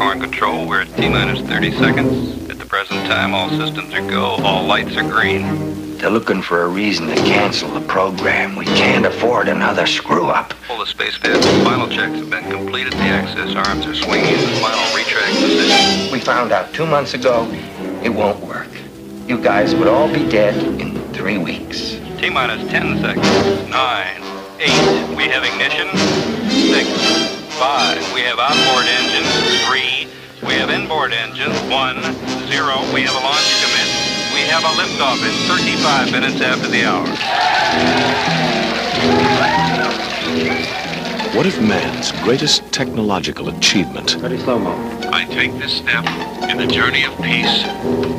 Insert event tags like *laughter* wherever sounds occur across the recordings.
Control. We're at T-minus 30 seconds. At the present time, all systems are go. All lights are green. They're looking for a reason to cancel the program. We can't afford another screw-up. All the space pads final checks have been completed. The access arms are swinging in the final retract position. We found out two months ago it won't work. You guys would all be dead in three weeks. T-minus 10 seconds. 9, 8. We have ignition. 6, Five. We have outboard engines. Three. We have inboard engines. One. Zero. We have a launch commit. We have a liftoff in 35 minutes after the hour. What if man's greatest technological achievement Very slow-mo. I take this step in the journey of peace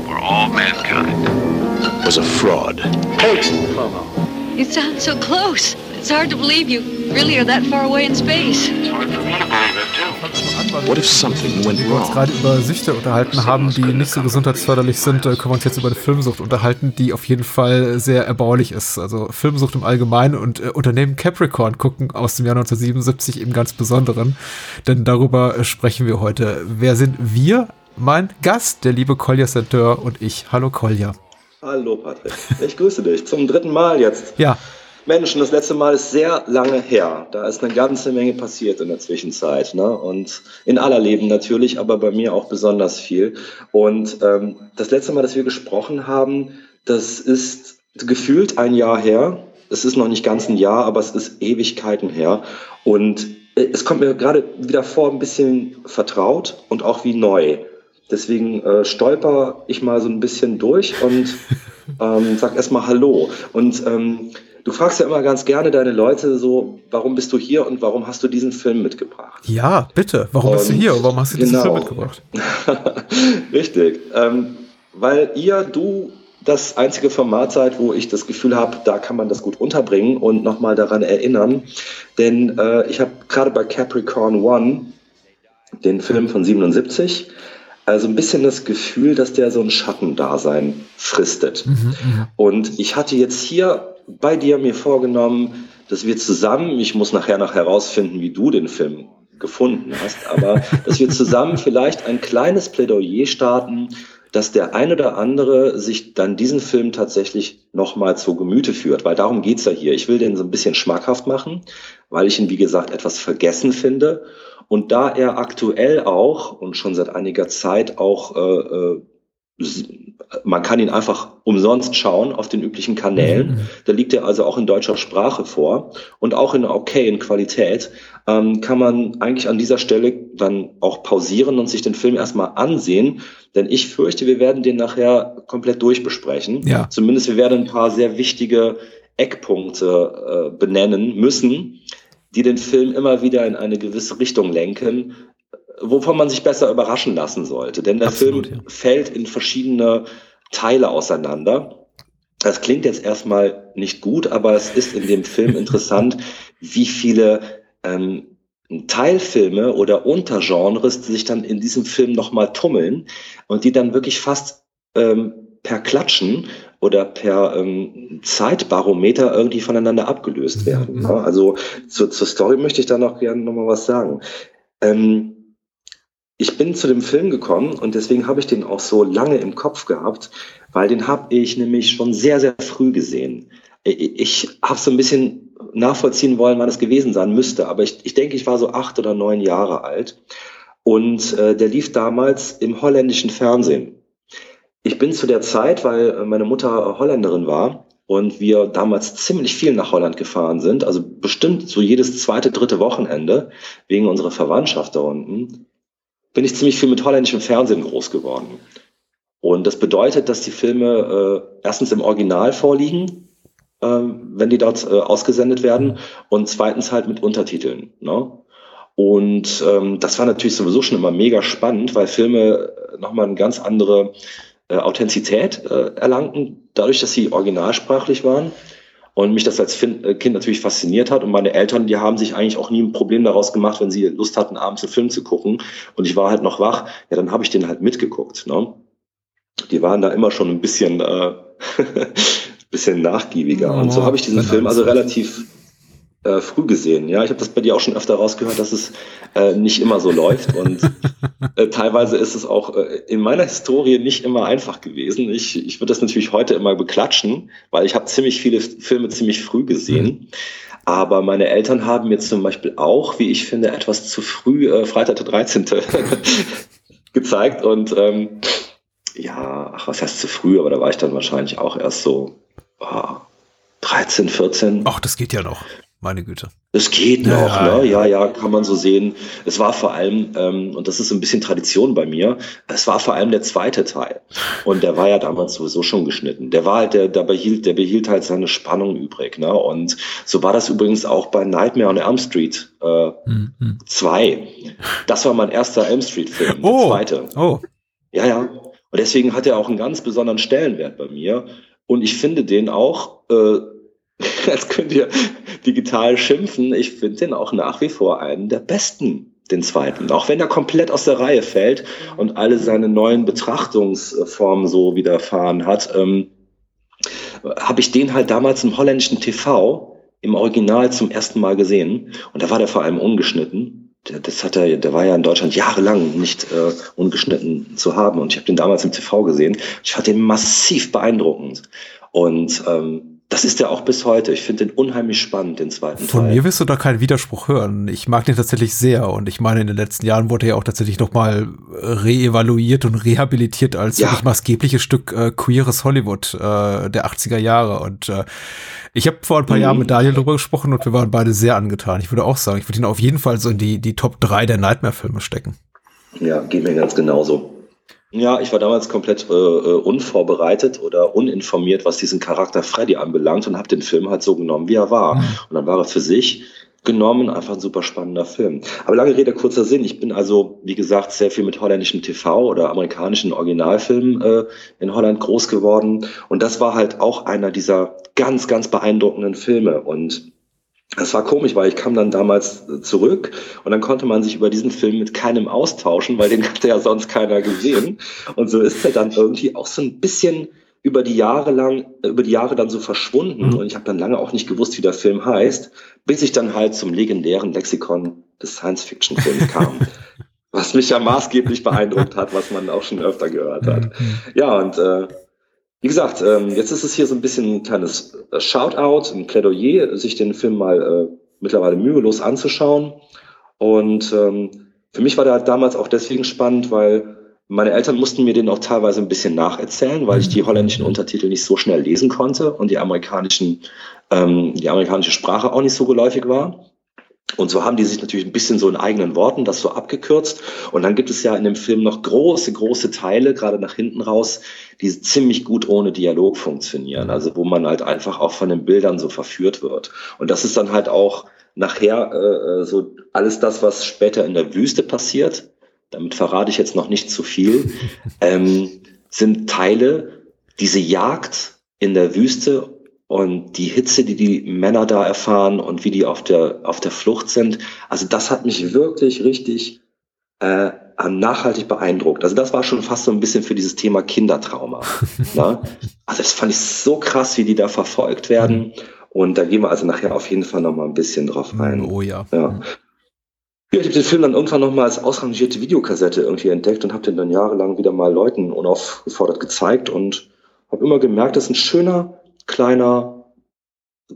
for all mankind. was a fraud? Hey, slow-mo. You sound so close. It's hard to believe you really are that far away in space. It's hard for me to believe it too. What if something went Wie wir uns wrong? gerade über Süchte unterhalten haben, die nicht so gesundheitsförderlich sind, äh, können wir uns jetzt über eine Filmsucht unterhalten, die auf jeden Fall sehr erbaulich ist. Also Filmsucht im Allgemeinen und äh, Unternehmen Capricorn gucken aus dem Jahr 1977 im ganz Besonderen. Denn darüber äh, sprechen wir heute. Wer sind wir? Mein Gast, der liebe Kolja Senteur und ich. Hallo Kolja. Hallo Patrick, ich grüße dich zum dritten Mal jetzt. Ja, Mensch, und das letzte Mal ist sehr lange her. Da ist eine ganze Menge passiert in der Zwischenzeit. Ne? Und in aller Leben natürlich, aber bei mir auch besonders viel. Und ähm, das letzte Mal, dass wir gesprochen haben, das ist gefühlt ein Jahr her. Es ist noch nicht ganz ein Jahr, aber es ist Ewigkeiten her. Und äh, es kommt mir gerade wieder vor, ein bisschen vertraut und auch wie neu. Deswegen äh, stolper ich mal so ein bisschen durch und *laughs* ähm, sag erstmal Hallo. Und ähm, du fragst ja immer ganz gerne deine Leute so, warum bist du hier und warum hast du diesen Film mitgebracht? ja, bitte. Warum bist du Und hier? und Warum hast du diesen genau. Film mitgebracht? *laughs* Richtig. Ähm, weil ihr, du das einzige Format seid, wo ich das Gefühl habe, da kann man das gut unterbringen und nochmal daran erinnern. Denn äh, ich habe gerade bei Capricorn One, den Film von 77, also ein bisschen das Gefühl, dass der so ein Schattendasein fristet. Und ich hatte jetzt hier bei dir mir vorgenommen, dass wir zusammen, ich muss nachher noch herausfinden, wie du den Film gefunden hast, aber *laughs* dass wir zusammen vielleicht ein kleines Plädoyer starten, dass der ein oder andere sich dann diesen Film tatsächlich nochmal zu Gemüte führt, weil darum geht's ja hier. Ich will den so ein bisschen schmackhaft machen, weil ich ihn, wie gesagt, etwas vergessen finde. Und da er aktuell auch und schon seit einiger Zeit auch, äh, äh, man kann ihn einfach umsonst schauen auf den üblichen Kanälen. Da liegt er also auch in deutscher Sprache vor und auch in einer okayen Qualität. Ähm, kann man eigentlich an dieser Stelle dann auch pausieren und sich den Film erstmal ansehen. Denn ich fürchte, wir werden den nachher komplett durchbesprechen. Ja. Zumindest wir werden ein paar sehr wichtige Eckpunkte äh, benennen müssen, die den Film immer wieder in eine gewisse Richtung lenken, wovon man sich besser überraschen lassen sollte. Denn der Absolut, Film ja. fällt in verschiedene Teile auseinander. Das klingt jetzt erstmal nicht gut, aber es ist in dem Film *laughs* interessant, wie viele ähm, Teilfilme oder Untergenres sich dann in diesem Film nochmal tummeln und die dann wirklich fast ähm, per Klatschen oder per ähm, Zeitbarometer irgendwie voneinander abgelöst werden. Mhm. Also zur, zur Story möchte ich da noch gerne nochmal was sagen. Ähm, ich bin zu dem Film gekommen und deswegen habe ich den auch so lange im Kopf gehabt, weil den habe ich nämlich schon sehr, sehr früh gesehen. Ich, habe so ein bisschen nachvollziehen wollen, wann es gewesen sein müsste, aber ich, ich denke, ich war so acht oder neun Jahre alt und äh, der lief damals im holländischen Fernsehen. Ich bin zu der Zeit, weil äh, meine Mutter Holländerin war und wir damals ziemlich viel nach Holland gefahren sind, also bestimmt so jedes zweite, dritte Wochenende wegen unserer Verwandtschaft da unten, bin ich ziemlich viel mit holländischem Fernsehen groß geworden. Und das bedeutet, dass die Filme äh, erstens im Original vorliegen, äh, wenn die dort äh, ausgesendet werden, und zweitens halt mit Untertiteln. Ne? Und ähm, das war natürlich sowieso schon immer mega spannend, weil Filme nochmal eine ganz andere äh, Authentizität äh, erlangten, dadurch, dass sie originalsprachlich waren. Und mich das als äh, Kind natürlich fasziniert hat. Und meine Eltern, die haben sich eigentlich auch nie ein Problem daraus gemacht, wenn sie Lust hatten, abends einen Film zu gucken. Und ich war halt noch wach, ja, dann habe ich den halt mitgeguckt. Ne? Die waren da immer schon ein bisschen, äh, *laughs* bisschen nachgiebiger. Oh, und so habe ich diesen Film also relativ äh, früh gesehen. Ja, ich habe das bei dir auch schon öfter rausgehört, dass es äh, nicht immer so läuft und *laughs* äh, teilweise ist es auch äh, in meiner Historie nicht immer einfach gewesen. Ich, ich würde das natürlich heute immer beklatschen, weil ich habe ziemlich viele Filme ziemlich früh gesehen. Mhm. Aber meine Eltern haben mir zum Beispiel auch, wie ich finde, etwas zu früh äh, Freitag der 13. *laughs* gezeigt und ähm, ja, ach, was heißt zu früh, aber da war ich dann wahrscheinlich auch erst so oh, 13, 14. Ach, das geht ja noch. Meine Güte. Es geht noch, ja, ne? Ja, ja, kann man so sehen. Es war vor allem, ähm, und das ist ein bisschen Tradition bei mir, es war vor allem der zweite Teil. Und der war ja damals sowieso schon geschnitten. Der war halt, der, der behielt, der behielt halt seine Spannung übrig, ne? Und so war das übrigens auch bei Nightmare on Elm Street 2. Äh, mhm. Zwei. Das war mein erster Elm Street-Film. Oh. Der zweite. Oh. Ja, ja. Und deswegen hat er auch einen ganz besonderen Stellenwert bei mir. Und ich finde den auch, äh, *laughs* als könnt ihr digital schimpfen, ich finde den auch nach wie vor einen der besten, den zweiten. Auch wenn er komplett aus der Reihe fällt und alle seine neuen Betrachtungsformen so widerfahren hat, ähm, habe ich den halt damals im holländischen TV im Original zum ersten Mal gesehen. Und da war der vor allem ungeschnitten. Das hat er, der war ja in Deutschland jahrelang nicht äh, ungeschnitten zu haben. Und ich habe den damals im TV gesehen. Ich fand den massiv beeindruckend. Und ähm, das ist ja auch bis heute. Ich finde den unheimlich spannend, den zweiten Von Teil. mir wirst du da keinen Widerspruch hören. Ich mag den tatsächlich sehr und ich meine, in den letzten Jahren wurde er ja auch tatsächlich nochmal reevaluiert und rehabilitiert als ja. wirklich maßgebliches Stück äh, queeres Hollywood äh, der 80er Jahre. Und äh, ich habe vor ein paar mhm. Jahren mit Daniel darüber gesprochen und wir waren beide sehr angetan. Ich würde auch sagen, ich würde ihn auf jeden Fall so in die, die Top 3 der Nightmare-Filme stecken. Ja, geht mir ganz genauso. Ja, ich war damals komplett äh, äh, unvorbereitet oder uninformiert, was diesen Charakter Freddy anbelangt und habe den Film halt so genommen, wie er war. Und dann war er für sich genommen einfach ein super spannender Film. Aber lange Rede, kurzer Sinn. Ich bin also, wie gesagt, sehr viel mit holländischem TV oder amerikanischen Originalfilmen äh, in Holland groß geworden. Und das war halt auch einer dieser ganz, ganz beeindruckenden Filme. Und das war komisch, weil ich kam dann damals zurück und dann konnte man sich über diesen Film mit keinem austauschen, weil den *laughs* hatte ja sonst keiner gesehen. Und so ist er dann irgendwie auch so ein bisschen über die Jahre lang, über die Jahre dann so verschwunden. Mhm. Und ich habe dann lange auch nicht gewusst, wie der Film heißt, bis ich dann halt zum legendären Lexikon des Science-Fiction-Films kam. *laughs* was mich ja maßgeblich beeindruckt hat, was man auch schon öfter gehört hat. Mhm. Ja, und äh, wie gesagt, ähm, jetzt ist es hier so ein bisschen ein kleines äh, Shoutout, ein Plädoyer, sich den Film mal äh, mittlerweile mühelos anzuschauen. Und ähm, für mich war der damals auch deswegen spannend, weil meine Eltern mussten mir den auch teilweise ein bisschen nacherzählen, weil ich die holländischen Untertitel nicht so schnell lesen konnte und die amerikanischen, ähm, die amerikanische Sprache auch nicht so geläufig war. Und so haben die sich natürlich ein bisschen so in eigenen Worten das so abgekürzt. Und dann gibt es ja in dem Film noch große, große Teile, gerade nach hinten raus, die ziemlich gut ohne Dialog funktionieren. Also wo man halt einfach auch von den Bildern so verführt wird. Und das ist dann halt auch nachher äh, so alles das, was später in der Wüste passiert. Damit verrate ich jetzt noch nicht zu viel. *laughs* Ähm, sind Teile, diese Jagd in der Wüste und die Hitze, die die Männer da erfahren und wie die auf der, auf der Flucht sind, also das hat mich wirklich richtig äh, nachhaltig beeindruckt. Also das war schon fast so ein bisschen für dieses Thema Kindertrauma. *laughs* ne? Also das fand ich so krass, wie die da verfolgt werden. Und da gehen wir also nachher auf jeden Fall noch mal ein bisschen drauf rein. Oh ja. ja. Ja, ich habe den Film dann irgendwann noch mal als ausrangierte Videokassette irgendwie entdeckt und habe den dann jahrelang wieder mal Leuten unaufgefordert gezeigt und habe immer gemerkt, das ist ein schöner, kleiner,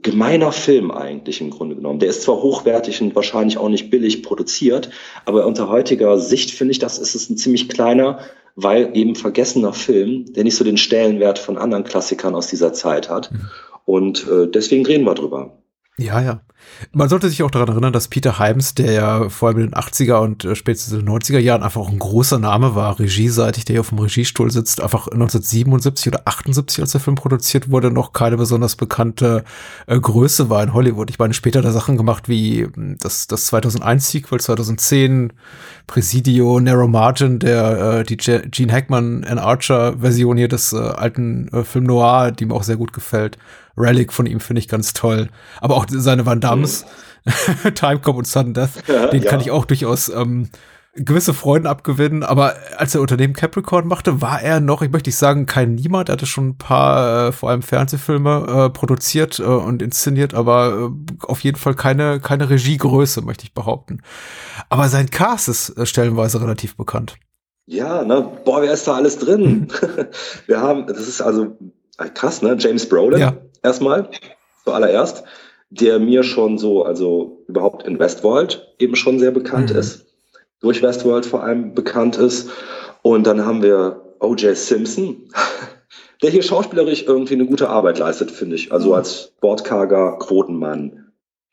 gemeiner Film eigentlich im Grunde genommen. Der ist zwar hochwertig und wahrscheinlich auch nicht billig produziert, aber unter heutiger Sicht finde ich, das ist es ein ziemlich kleiner, weil eben vergessener Film, der nicht so den Stellenwert von anderen Klassikern aus dieser Zeit hat. Mhm. Und äh, deswegen reden wir drüber. Ja, ja. Man sollte sich auch daran erinnern, dass Peter Hyams, der ja vor allem in den 80er und äh, spätestens in den 90er Jahren einfach auch ein großer Name war, regieseitig, der hier auf dem Regiestuhl sitzt, einfach 1977 oder 78, als der Film produziert wurde, noch keine besonders bekannte äh, Größe war in Hollywood. Ich meine, später hat er Sachen gemacht wie hm, das, das 2001-Sequel, 2010 Presidio, Narrow Margin, der äh, die Gene Hackman and Archer Version hier des äh, alten äh, Film Noir, die mir auch sehr gut gefällt. Relic von ihm finde ich ganz toll. Aber auch seine Van Dams, mhm. *laughs* Time Cop und Sudden Death, ja, den ja. kann ich auch durchaus ähm, gewisse Freuden abgewinnen, aber als er Unternehmen Capricorn machte, war er noch, ich möchte nicht sagen, kein Niemand. Er hatte schon ein paar, äh, vor allem Fernsehfilme, äh, produziert äh, und inszeniert, aber äh, auf jeden Fall keine, keine Regiegröße, möchte ich behaupten. Aber sein Cast ist äh, stellenweise relativ bekannt. Ja, ne, boah, wer ist da alles drin? *laughs* Wir haben, das ist also äh, krass, ne? James Brolin Ja. Erstmal, zuallererst, der mir schon so, also überhaupt in Westworld eben schon sehr bekannt Mhm. ist, durch Westworld vor allem bekannt ist. Und dann haben wir O.J. Simpson, *laughs* der hier schauspielerisch irgendwie eine gute Arbeit leistet, finde ich. Also als wortkarger Quotenmann.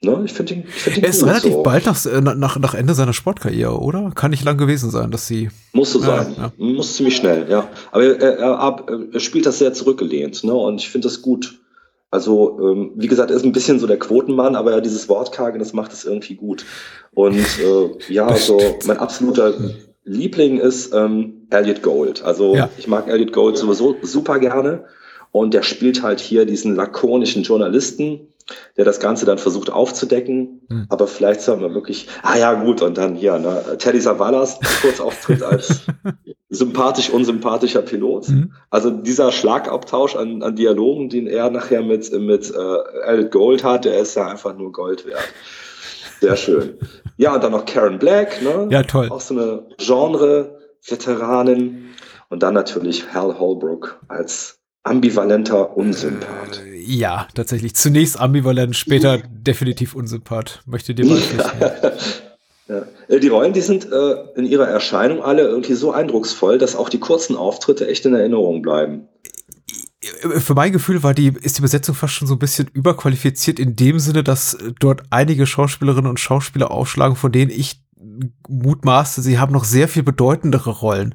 Ne? Ich finde ihn, ich find ihn Er ist relativ so. bald nach, äh, nach, nach Ende seiner Sportkarriere, oder? Kann nicht lang gewesen sein, dass sie. Muss so Ja, sein. ja. Muss ziemlich schnell, ja. Aber er, er, er, er spielt das sehr zurückgelehnt, ne? Und ich finde das gut. Also, ähm, wie gesagt, er ist ein bisschen so der Quotenmann, aber ja, dieses Wortkarge, das macht es irgendwie gut. Und äh, ja, *laughs* also mein absoluter Liebling ist ähm, Elliot Gold. Also Ja. ich mag Elliot Gold sowieso super gerne. Und der spielt halt hier diesen lakonischen Journalisten, der das Ganze dann versucht aufzudecken. Hm. Aber vielleicht soll man wirklich, ah ja, gut, und dann hier, ne, Teddy Savalas, kurz auftritt als *laughs* sympathisch, unsympathischer Pilot. Mhm. Also dieser Schlagabtausch an, an Dialogen, den er nachher mit, mit äh, Elliot Gold hat, der ist ja einfach nur Gold wert. Sehr schön. Ja, und dann noch Karen Black, ne? Ja, toll. Auch so eine Genre-Veteranin. Und dann natürlich Hal Holbrook als ambivalenter Unsympath. Äh, ja, tatsächlich. Zunächst ambivalent, später *laughs* definitiv unsympath. Möchte dir mal pflichten. *laughs* Ja. Äh, Die Rollen, die sind äh, in ihrer Erscheinung alle irgendwie so eindrucksvoll, dass auch die kurzen Auftritte echt in Erinnerung bleiben. Für mein Gefühl war die, ist die Besetzung fast schon so ein bisschen überqualifiziert in dem Sinne, dass äh, dort einige Schauspielerinnen und Schauspieler aufschlagen, von denen ich mutmaßte, sie haben noch sehr viel bedeutendere Rollen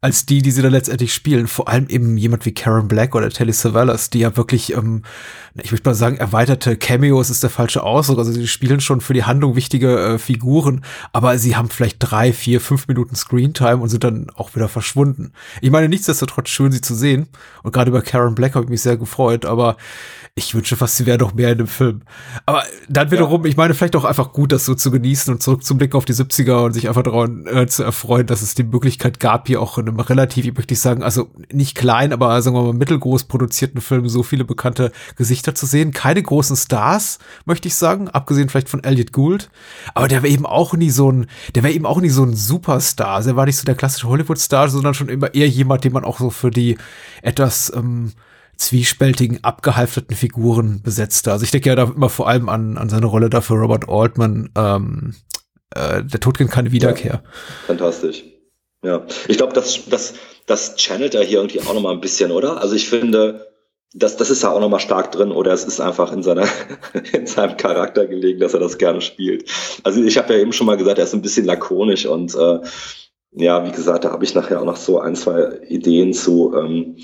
als die, die sie dann letztendlich spielen. Vor allem eben jemand wie Karen Black oder Telly Savalas, die ja wirklich, ähm, ich möchte mal sagen, erweiterte Cameos ist der falsche Ausdruck. Also sie spielen schon für die Handlung wichtige äh, Figuren, aber sie haben vielleicht drei, vier, fünf Minuten Screentime und sind dann auch wieder verschwunden. Ich meine, nichtsdestotrotz schön, sie zu sehen. Und gerade über Karen Black habe ich mich sehr gefreut, aber ich wünsche fast, sie wäre noch mehr in dem Film. Aber dann wiederum, ich meine, vielleicht auch einfach gut, das so zu genießen und zurück zum Blick auf die 70er und sich einfach daran äh, zu erfreuen, dass es die Möglichkeit gab, hier auch in einem relativ, ich möchte sagen, also nicht klein, aber sagen wir mal mittelgroß produzierten Film so viele bekannte Gesichter zu sehen. Keine großen Stars, möchte ich sagen, abgesehen vielleicht von Elliot Gould. Aber der war eben auch nie so ein, der war eben auch nie so ein Superstar. Also er war nicht so der klassische Hollywood-Star, sondern schon immer eher jemand, den man auch so für die etwas, ähm, zwiespältigen, abgehalfterten Figuren besetzte. Also ich denke ja da immer vor allem an, an seine Rolle da für Robert Altman, ähm, äh, der Tod kennt keine Wiederkehr. Fantastisch. Ja, ich glaube, das, das, das channelt er hier irgendwie auch nochmal ein bisschen, oder? Also ich finde, das, das ist ja auch nochmal stark drin, oder es ist einfach in, seiner, *laughs* in seinem Charakter gelegen, dass er das gerne spielt. Also ich habe ja eben schon mal gesagt, er ist ein bisschen lakonisch und äh, ja, wie gesagt, da habe ich nachher auch noch so ein, zwei Ideen zu, ähm,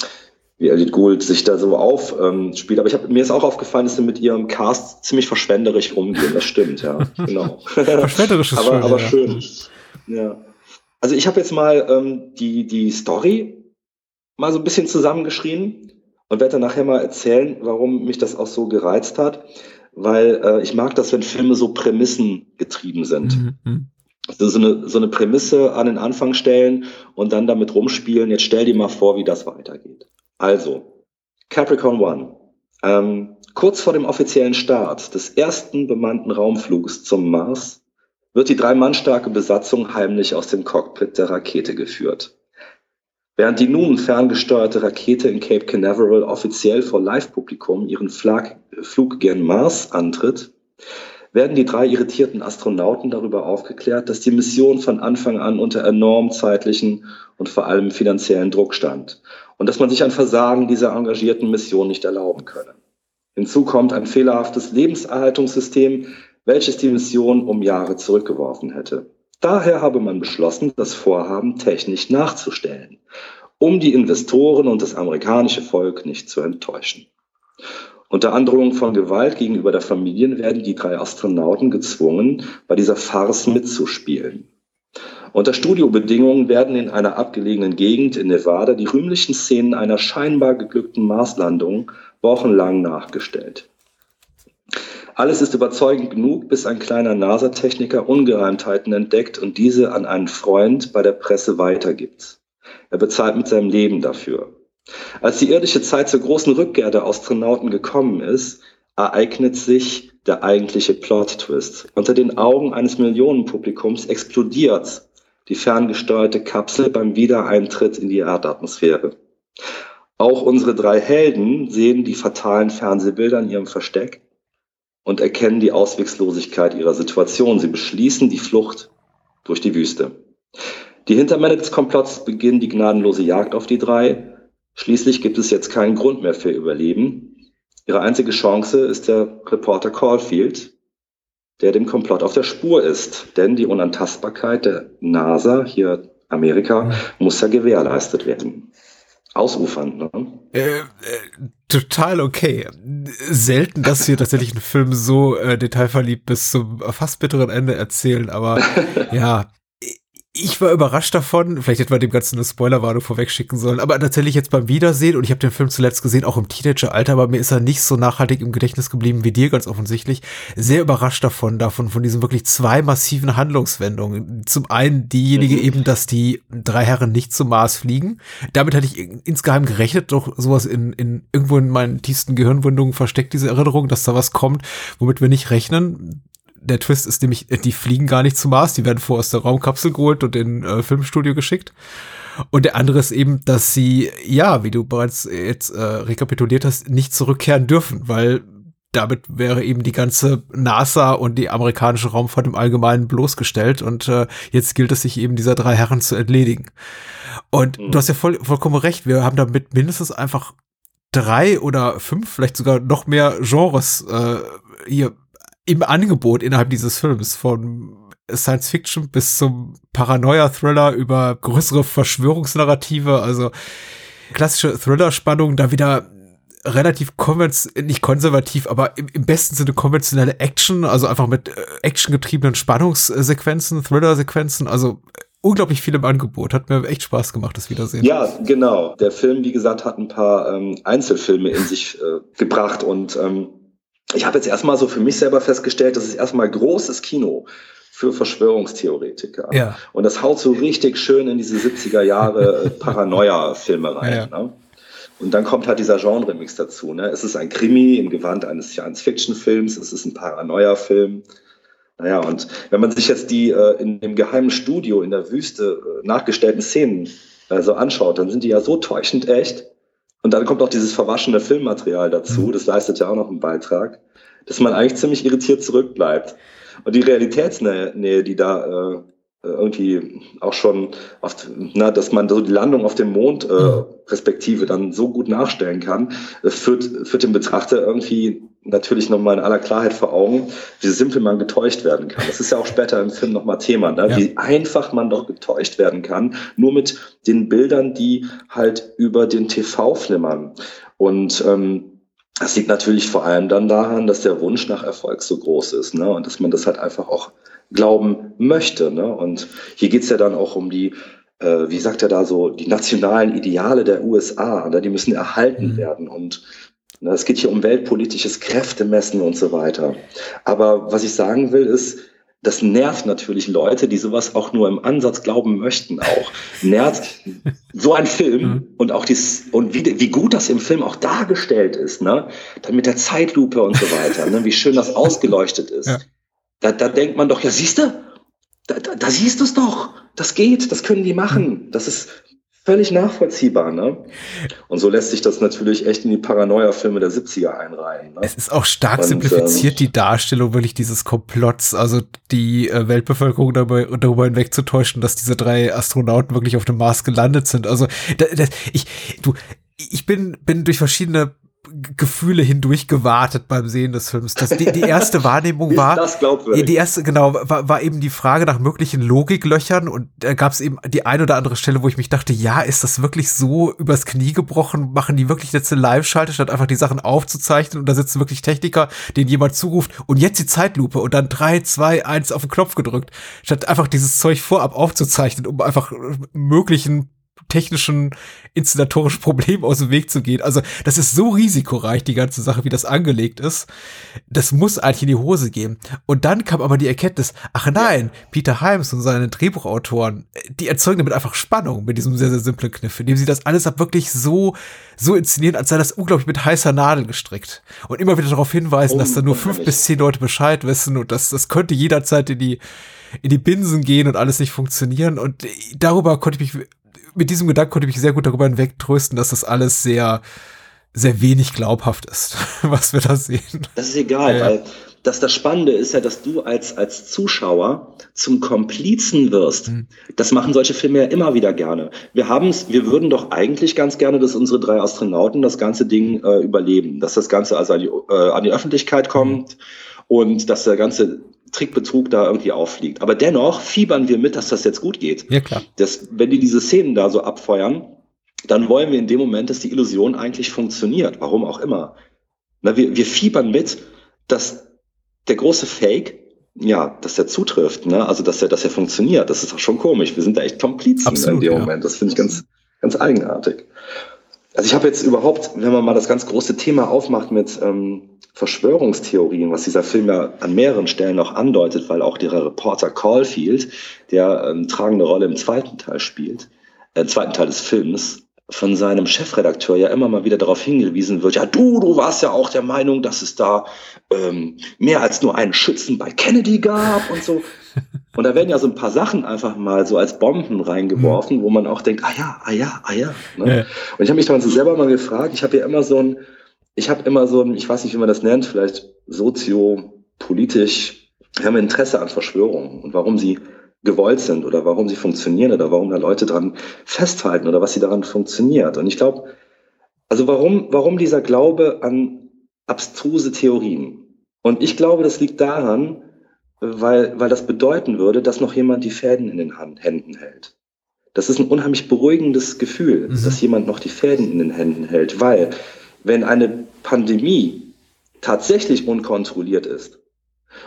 wie Elliot Gould sich da so aufspielt. Ähm, spielt. Aber ich hab, mir ist auch aufgefallen, dass sie mit ihrem Cast ziemlich verschwenderisch umgehen. Das stimmt, ja, *laughs* genau. Verschwenderisch ist aber, schön, aber ja. schön. Ja. Also ich habe jetzt mal ähm, die, die Story mal so ein bisschen zusammengeschrieben und werde dann nachher mal erzählen, warum mich das auch so gereizt hat. Weil äh, ich mag das, wenn Filme so Prämissen getrieben sind. Mhm. Also so eine, so eine Prämisse an den Anfang stellen und dann damit rumspielen. Jetzt stell dir mal vor, wie das weitergeht. Also, Capricorn One. Ähm, kurz vor dem offiziellen Start des ersten bemannten Raumflugs zum Mars wird die drei Mann starke Besatzung heimlich aus dem Cockpit der Rakete geführt. Während die nun ferngesteuerte Rakete in Cape Canaveral offiziell vor Live-Publikum ihren Flag Flug gen Mars antritt, werden die drei irritierten Astronauten darüber aufgeklärt, dass die Mission von Anfang an unter enorm zeitlichen und vor allem finanziellen Druck stand und dass man sich ein Versagen dieser engagierten Mission nicht erlauben könne. Hinzu kommt ein fehlerhaftes Lebenserhaltungssystem, welches die Mission um Jahre zurückgeworfen hätte. Daher habe man beschlossen, das Vorhaben technisch nachzustellen, um die Investoren und das amerikanische Volk nicht zu enttäuschen. Unter Androhung von Gewalt gegenüber der Familien werden die drei Astronauten gezwungen, bei dieser Farce mitzuspielen. Unter Studiobedingungen werden in einer abgelegenen Gegend in Nevada die rühmlichen Szenen einer scheinbar geglückten Marslandung wochenlang nachgestellt. Alles ist überzeugend genug, bis ein kleiner NASA-Techniker Ungereimtheiten entdeckt und diese an einen Freund bei der Presse weitergibt. Er bezahlt mit seinem Leben dafür. Als die irdische Zeit zur großen Rückkehr der Astronauten gekommen ist, ereignet sich der eigentliche Plot-Twist. Unter den Augen eines Millionenpublikums explodiert die ferngesteuerte Kapsel beim Wiedereintritt in die Erdatmosphäre. Auch unsere drei Helden sehen die fatalen Fernsehbilder in ihrem Versteck und erkennen die Ausweglosigkeit ihrer Situation. Sie beschließen die Flucht durch die Wüste. Die Hintermänner des Komplotts beginnen die gnadenlose Jagd auf die drei. Schließlich gibt es jetzt keinen Grund mehr für Überleben. Ihre einzige Chance ist der Reporter Caulfield, der dem Komplott auf der Spur ist. Denn die Unantastbarkeit der NASA, hier Amerika, muss ja gewährleistet werden. Ausufernd, ne? Äh, äh, total okay. Selten, dass wir tatsächlich einen Film so äh, detailverliebt bis zum fast bitteren Ende erzählen, aber *laughs* ja, ich war überrascht davon, vielleicht hätten wir dem Ganzen eine Spoilerwarnung vorwegschicken sollen, aber tatsächlich jetzt beim Wiedersehen, und ich habe den Film zuletzt gesehen, auch im Teenageralter, aber mir ist er nicht so nachhaltig im Gedächtnis geblieben wie dir, ganz offensichtlich, sehr überrascht davon, davon, von diesen wirklich zwei massiven Handlungswendungen. Zum einen diejenige mhm. eben, dass die drei Herren nicht zum Mars fliegen. Damit hatte ich insgeheim gerechnet, doch sowas in, in irgendwo in meinen tiefsten Gehirnwindungen versteckt, diese Erinnerung, dass da was kommt, womit wir nicht rechnen der Twist ist nämlich, die fliegen gar nicht zum Mars, die werden vor aus der Raumkapsel geholt und in äh, Filmstudio geschickt. Und der andere ist eben, dass sie, ja, wie du bereits jetzt äh, rekapituliert hast, nicht zurückkehren dürfen, weil damit wäre eben die ganze NASA und die amerikanische Raumfahrt im Allgemeinen bloßgestellt und äh, jetzt gilt es sich eben dieser drei Herren zu entledigen. Und mhm. du hast ja voll, vollkommen recht, wir haben damit mindestens einfach drei oder fünf, vielleicht sogar noch mehr Genres äh, hier im Angebot innerhalb dieses Films von Science Fiction bis zum Paranoia-Thriller über größere Verschwörungsnarrative, also klassische Thriller-Spannung, da wieder relativ konvenz nicht konservativ, aber im, im, besten Sinne konventionelle Action, also einfach mit äh, actiongetriebenen Spannungssequenzen, Thriller-Sequenzen, also unglaublich viel im Angebot. Hat mir echt Spaß gemacht, das Wiedersehen. Ja, genau. Der Film, wie gesagt, hat ein paar ähm, Einzelfilme in sich äh, gebracht und ähm, ich habe jetzt erstmal so für mich selber festgestellt, das ist erstmal großes Kino für Verschwörungstheoretiker. Ja. Und das haut so richtig schön in diese 70er Jahre *laughs* Paranoia-Filme rein. Ja. Ne? Und dann kommt halt dieser Genre-Mix dazu. Ne? Es ist ein Krimi im Gewand eines Science-Fiction-Films, es ist ein Paranoia-Film. Naja, und wenn man sich jetzt die äh, in dem geheimen Studio in der Wüste äh, nachgestellten Szenen äh, so anschaut, dann sind die ja so täuschend echt, und dann kommt auch dieses verwaschene Filmmaterial dazu, mhm. das leistet ja auch noch einen Beitrag, dass man eigentlich ziemlich irritiert zurückbleibt. Und die Realitätsnähe, die da äh, irgendwie auch schon oft, na, dass man so die Landung auf dem Mond äh, mhm. Perspektive dann so gut nachstellen kann, äh, führt, führt dem Betrachter irgendwie natürlich nochmal in aller Klarheit vor Augen, wie simpel man getäuscht werden kann. Das ist ja auch später im Film nochmal Thema, ne? Ja. wie einfach man doch getäuscht werden kann, nur mit den Bildern, die halt über den TV flimmern. Und ähm, das liegt natürlich vor allem dann daran, dass der Wunsch nach Erfolg so groß ist ne? und dass man das halt einfach auch glauben möchte. Ne? Und hier geht's ja dann auch um die äh, wie sagt er da so, die nationalen Ideale der USA, ne? die müssen erhalten mhm. werden. Und es geht hier um weltpolitisches Kräftemessen und so weiter. Aber was ich sagen will, ist, das nervt natürlich Leute, die sowas auch nur im Ansatz glauben möchten auch. Nervt so ein Film mhm. und auch dies, und wie, wie gut das im Film auch dargestellt ist, ne? Dann mit der Zeitlupe und so weiter, ne? Wie schön das ausgeleuchtet ist. Ja. Da, da denkt man doch, ja, siehst du, da, da, da siehst du es doch. Das geht, das können die machen. Das ist völlig nachvollziehbar, ne? Und so lässt sich das natürlich echt in die Paranoia-Filme der 70er einreihen. Ne? Es ist auch stark Und, simplifiziert, ähm, die Darstellung wirklich dieses Komplotts, also die äh, Weltbevölkerung darüber, darüber hinwegzutäuschen, dass diese drei Astronauten wirklich auf dem Mars gelandet sind. Also da, da, ich, du, ich bin, bin durch verschiedene Gefühle hindurch gewartet beim Sehen des Films. Das, die, die erste Wahrnehmung *laughs* war, die erste, genau, war, war eben die Frage nach möglichen Logiklöchern und da gab es eben die ein oder andere Stelle, wo ich mich dachte, ja, ist das wirklich so übers Knie gebrochen? Machen die wirklich jetzt eine Live-Schalte, statt einfach die Sachen aufzuzeichnen und da sitzen wirklich Techniker, denen jemand zuruft und jetzt die Zeitlupe und dann drei, zwei, eins auf den Knopf gedrückt, statt einfach dieses Zeug vorab aufzuzeichnen, um einfach möglichen technischen, inszenatorischen *laughs* Problemen aus dem Weg zu gehen. Also das ist so risikoreich, die ganze Sache, wie das angelegt ist. Das muss eigentlich in die Hose gehen. Und dann kam aber die Erkenntnis, ach nein, Peter Himes und seine Drehbuchautoren, die erzeugen damit einfach Spannung mit diesem sehr, sehr simplen Kniff, indem sie das alles ab wirklich so, so inszenieren, als sei das unglaublich mit heißer Nadel gestrickt. Und immer wieder darauf hinweisen, dass da nur fünf bis zehn Leute Bescheid wissen und das, das könnte jederzeit in die, in die Binsen gehen und alles nicht funktionieren. Und darüber konnte ich mich, mit diesem Gedanken konnte ich mich sehr gut darüber hinwegtrösten, dass das alles sehr, sehr wenig glaubhaft ist, *laughs* was wir da sehen. Das ist egal, ja. weil das, das Spannende ist ja, dass du als, als Zuschauer zum Komplizen wirst. Mhm. Das machen solche Filme ja immer wieder gerne. Wir haben es, wir würden doch eigentlich ganz gerne, dass unsere drei Astronauten das ganze Ding äh, überleben, dass das Ganze also an die, äh, an die Öffentlichkeit kommt. Mhm und dass der ganze Trickbetrug da irgendwie auffliegt. Aber dennoch fiebern wir mit, dass das jetzt gut geht. Ja, klar. Das, wenn die diese Szenen da so abfeuern, dann wollen wir in dem Moment, dass die Illusion eigentlich funktioniert. Warum auch immer. Na, wir, wir fiebern mit, dass der große Fake, ja, dass der zutrifft, ne? Also dass er, dass er funktioniert. Das ist auch schon komisch. Wir sind da echt Komplizen Absolut, in dem ja. Moment. Das finde ich ganz, ganz eigenartig. Also ich habe jetzt überhaupt, wenn man mal das ganz große Thema aufmacht mit ähm, Verschwörungstheorien, was dieser Film ja an mehreren Stellen auch andeutet, weil auch der Reporter Caulfield, der ähm, tragende Rolle im zweiten Teil spielt, äh, zweiten Teil des Films, von seinem Chefredakteur ja immer mal wieder darauf hingewiesen wird, ja du, du warst ja auch der Meinung, dass es da ähm, mehr als nur einen Schützen bei Kennedy gab und so. Und da werden ja so ein paar Sachen einfach mal so als Bomben reingeworfen, mhm. wo man auch denkt, ah ja, ah ja, ah ja. Ne? ja. Und ich habe mich dann so selber mal gefragt, ich habe ja immer so ein, ich habe immer so ein, ich weiß nicht, wie man das nennt, vielleicht soziopolitisch, wir haben Interesse an Verschwörungen und warum sie gewollt sind oder warum sie funktionieren oder warum da Leute dran festhalten oder was sie daran funktioniert. Und ich glaube, also warum, warum dieser Glaube an abstruse Theorien? Und ich glaube, das liegt daran, weil, weil das bedeuten würde, dass noch jemand die Fäden in den Hand, Händen hält. Das ist ein unheimlich beruhigendes Gefühl, mhm. dass jemand noch die Fäden in den Händen hält, weil wenn eine Pandemie tatsächlich unkontrolliert ist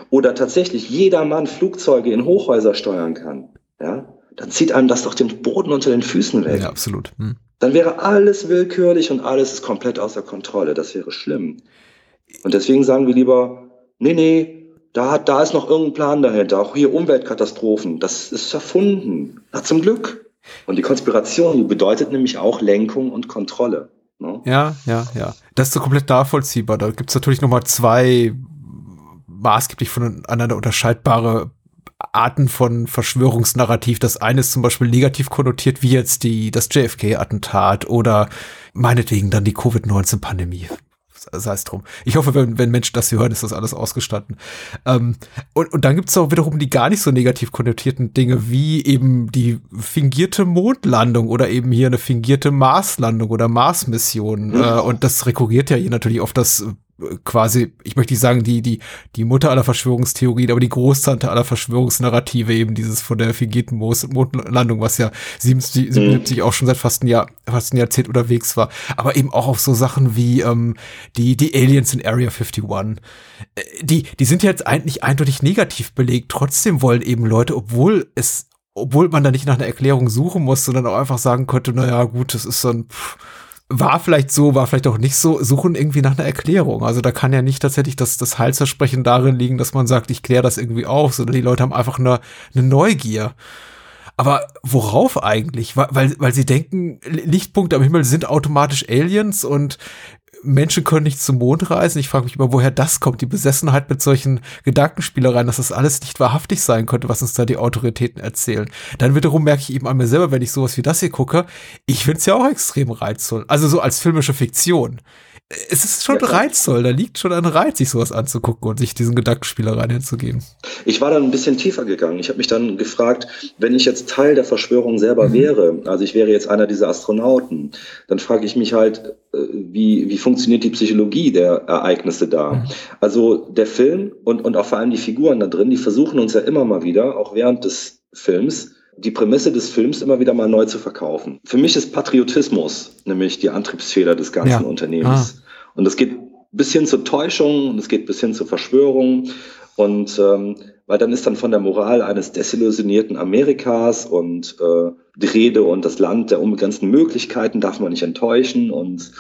oder tatsächlich jedermann Flugzeuge in Hochhäuser steuern kann, ja, dann zieht einem das doch den Boden unter den Füßen weg. Ja, absolut. Hm. Dann wäre alles willkürlich und alles ist komplett außer Kontrolle. Das wäre schlimm. Und deswegen sagen wir lieber, nee, nee, da, da ist noch irgendein Plan dahinter. Auch hier Umweltkatastrophen. Das ist erfunden. Na, zum Glück. Und die Konspiration bedeutet nämlich auch Lenkung und Kontrolle. Ne? Ja, ja, ja. Das ist so komplett nachvollziehbar. Da gibt es natürlich nochmal zwei maßgeblich voneinander unterscheidbare Arten von Verschwörungsnarrativ. Das eine ist zum Beispiel negativ konnotiert, wie jetzt die, das JFK-Attentat oder meinetwegen dann die Covid-19-Pandemie sei es drum. Ich hoffe, wenn, wenn Menschen das hier hören, ist das alles ausgestanden. Ähm, und, und dann gibt es auch wiederum die gar nicht so negativ konnotierten Dinge, wie eben die fingierte Mondlandung oder eben hier eine fingierte Marslandung oder Marsmission. Mhm. Äh, und das rekurriert ja hier natürlich auf das quasi, ich möchte nicht sagen, die, die, die Mutter aller Verschwörungstheorien, aber die Großtante aller Verschwörungsnarrative, eben dieses von der fingierten Mondlandung, was ja 77, 77 mhm. auch schon seit fast ein Jahr, fast ein Jahrzehnt unterwegs war. Aber eben auch auf so Sachen wie ähm, die, die Aliens in Area 51. Äh, die, die sind jetzt eigentlich eindeutig negativ belegt. Trotzdem wollen eben Leute, obwohl es, obwohl man da nicht nach einer Erklärung suchen muss, sondern auch einfach sagen könnte, naja, gut, das ist so ein, pff, war vielleicht so, war vielleicht auch nicht so, suchen irgendwie nach einer Erklärung. Also da kann ja nicht tatsächlich das, das Heilsversprechen darin liegen, dass man sagt, ich kläre das irgendwie auf, sondern die Leute haben einfach eine, eine Neugier. Aber worauf eigentlich? Weil, weil sie denken, Lichtpunkte am Himmel sind automatisch Aliens und Menschen können nicht zum Mond reisen. Ich frage mich immer, woher das kommt, die Besessenheit mit solchen Gedankenspielereien, dass das alles nicht wahrhaftig sein könnte, was uns da die Autoritäten erzählen. Dann wiederum merke ich eben an mir selber, wenn ich sowas wie das hier gucke, ich finde es ja auch extrem reizvoll. Also so als filmische Fiktion es ist schon ja, reizvoll, da liegt schon ein Reiz, sich sowas anzugucken und sich diesen Gedankenspielereien hinzugeben. Ich war dann ein bisschen tiefer gegangen. Ich habe mich dann gefragt, wenn ich jetzt Teil der Verschwörung selber mhm. wäre, also ich wäre jetzt einer dieser Astronauten, dann frage ich mich halt, äh, wie, wie funktioniert die Psychologie der Ereignisse da? Mhm. Also der Film und, und auch vor allem die Figuren da drin, die versuchen uns ja immer mal wieder, auch während des Films, die Prämisse des Films immer wieder mal neu zu verkaufen. Für mich ist Patriotismus nämlich die Antriebsfeder des ganzen ja. Unternehmens. Ah. Und es geht bis hin zur Täuschung und es geht bis hin zur Verschwörung. Und ähm, weil dann ist dann von der Moral eines desillusionierten Amerikas und äh, die Rede und das Land der unbegrenzten Möglichkeiten darf man nicht enttäuschen und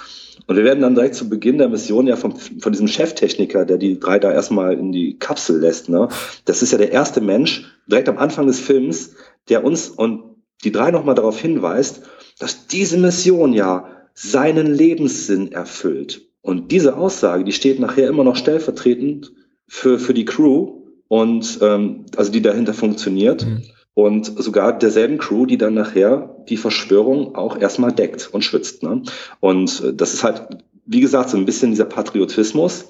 und wir werden dann direkt zu Beginn der Mission ja vom, von diesem Cheftechniker, der die drei da erstmal in die Kapsel lässt, ne? Das ist ja der erste Mensch, direkt am Anfang des Films, der uns und die drei nochmal darauf hinweist, dass diese Mission ja seinen Lebenssinn erfüllt. Und diese Aussage, die steht nachher immer noch stellvertretend für, für die Crew und ähm, also die dahinter funktioniert. Mhm. Und sogar derselben Crew, die dann nachher die Verschwörung auch erstmal deckt und schützt. Ne? Und äh, das ist halt, wie gesagt, so ein bisschen dieser Patriotismus,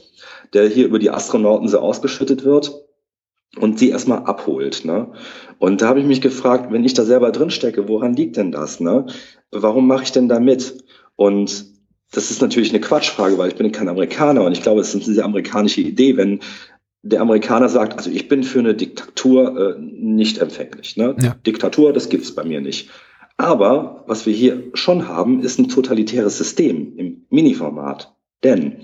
der hier über die Astronauten so ausgeschüttet wird und sie erstmal abholt. Ne? Und da habe ich mich gefragt, wenn ich da selber drin stecke, woran liegt denn das? Ne? Warum mache ich denn da mit? Und das ist natürlich eine Quatschfrage, weil ich bin kein Amerikaner und ich glaube, es ist eine sehr amerikanische Idee, wenn der Amerikaner sagt, also ich bin für eine Diktatur äh, nicht empfänglich. Ne? Ja. Diktatur, das gibt's bei mir nicht. Aber was wir hier schon haben, ist ein totalitäres System im Mini-Format. Denn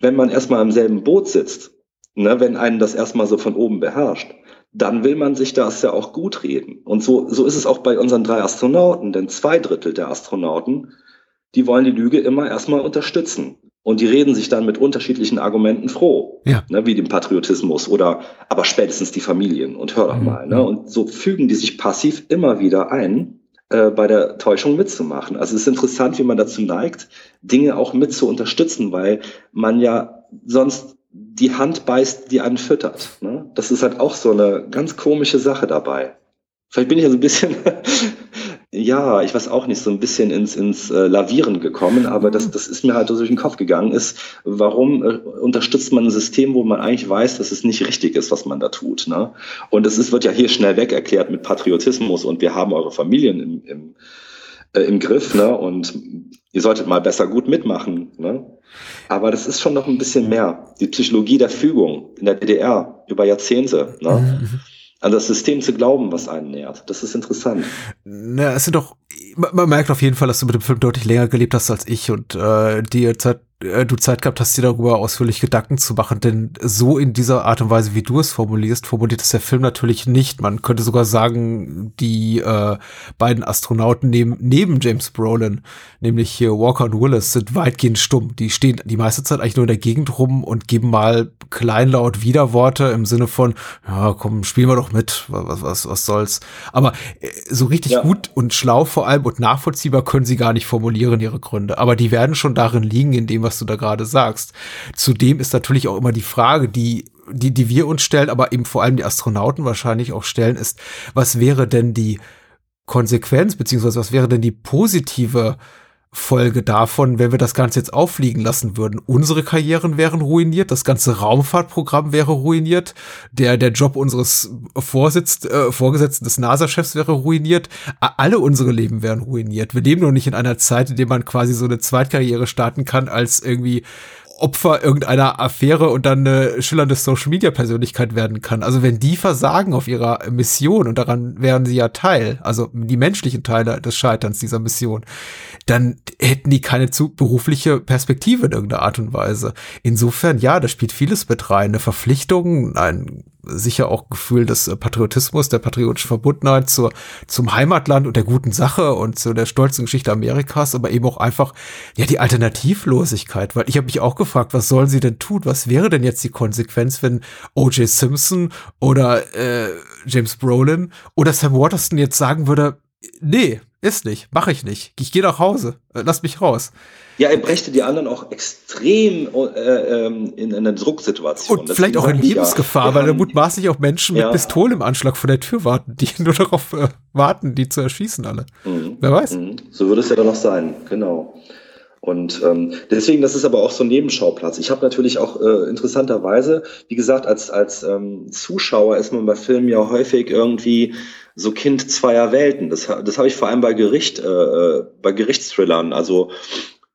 wenn man erstmal im selben Boot sitzt, ne, wenn einen das erstmal so von oben beherrscht, dann will man sich das ja auch gut reden. Und so, so ist es auch bei unseren drei Astronauten, denn zwei Drittel der Astronauten die wollen die Lüge immer erstmal unterstützen. Und die reden sich dann mit unterschiedlichen Argumenten froh, ja. ne, wie dem Patriotismus oder aber spätestens die Familien. Und hör doch mhm. mal. Ne? Und so fügen die sich passiv immer wieder ein, äh, bei der Täuschung mitzumachen. Also es ist interessant, wie man dazu neigt, Dinge auch mit zu unterstützen, weil man ja sonst die Hand beißt, die einen füttert. Ne? Das ist halt auch so eine ganz komische Sache dabei. Vielleicht bin ich ja so ein bisschen *laughs* ja, ich weiß auch nicht, so ein bisschen ins, ins äh, Lavieren gekommen, aber das, das ist mir halt durch den Kopf gegangen, ist, warum äh, unterstützt man ein System, wo man eigentlich weiß, dass es nicht richtig ist, was man da tut. Ne? Und es ist, wird ja hier schnell weg erklärt mit Patriotismus und wir haben eure Familien im, im, äh, im Griff ne? und ihr solltet mal besser gut mitmachen. Ne? Aber das ist schon noch ein bisschen mehr. Die Psychologie der Fügung in der DDR über Jahrzehnte. Ne? Mhm an das System zu glauben, was einen nährt. Das ist interessant. Na, es sind doch, man merkt auf jeden Fall, dass du mit dem Film deutlich länger gelebt hast als ich und äh, dir Zeit äh, du Zeit gehabt hast, dir darüber ausführlich Gedanken zu machen, denn so in dieser Art und Weise, wie du es formulierst, formuliert es der Film natürlich nicht. Man könnte sogar sagen, die äh, beiden Astronauten neben, neben James Brolin, nämlich hier Walker und Willis, sind weitgehend stumm. Die stehen die meiste Zeit eigentlich nur in der Gegend rum und geben mal kleinlaut Widerworte im Sinne von, ja, komm, spielen wir doch mit, was, was, was soll's. Aber äh, so richtig ja. gut und schlau vor allem und nachvollziehbar können sie gar nicht formulieren, ihre Gründe. Aber die werden schon darin liegen, in dem, was du da gerade sagst. Zudem ist natürlich auch immer die Frage, die die, die wir uns stellen, aber eben vor allem die Astronauten wahrscheinlich auch stellen, ist, was wäre denn die Konsequenz, beziehungsweise was wäre denn die positive Folge davon, wenn wir das Ganze jetzt auffliegen lassen würden. Unsere Karrieren wären ruiniert, das ganze Raumfahrtprogramm wäre ruiniert, der, der Job unseres Vorsitz, äh, Vorgesetzten des NASA-Chefs wäre ruiniert, alle unsere Leben wären ruiniert. Wir leben noch nicht in einer Zeit, in der man quasi so eine Zweitkarriere starten kann als irgendwie Opfer irgendeiner Affäre und dann eine schillernde Social Media Persönlichkeit werden kann. Also wenn die versagen auf ihrer Mission und daran wären sie ja Teil, also die menschlichen Teile des Scheiterns dieser Mission, dann hätten die keine zu berufliche Perspektive in irgendeiner Art und Weise. Insofern, ja, da spielt vieles mit rein. Eine Verpflichtung, ein sicher auch Gefühl des äh, Patriotismus, der patriotischen Verbundenheit zur, zum Heimatland und der guten Sache und zu der stolzen Geschichte Amerikas, aber eben auch einfach, ja, die Alternativlosigkeit, weil ich habe mich auch gefragt, was sollen sie denn tun? Was wäre denn jetzt die Konsequenz, wenn O.J. Simpson oder äh, James Brolin oder Sam Waterston jetzt sagen würde, nee, ist nicht, mache ich nicht. Ich gehe nach Hause, äh, lass mich raus. Ja, er brächte die anderen auch extrem äh, ähm, in eine Drucksituation. Und das vielleicht auch in Lebensgefahr, ja. weil da mutmaßlich auch Menschen ja. mit Pistolen im Anschlag vor der Tür warten, die *laughs* nur darauf äh, warten, die zu erschießen alle. Mhm. Wer weiß. Mhm. So würde es ja dann noch sein, genau. Und ähm, deswegen, das ist aber auch so ein Nebenschauplatz. Ich habe natürlich auch äh, interessanterweise, wie gesagt, als, als ähm, Zuschauer ist man bei Filmen ja häufig irgendwie so Kind zweier Welten. Das, das habe ich vor allem bei Gericht, äh, äh, bei Gerichtsthrillern, also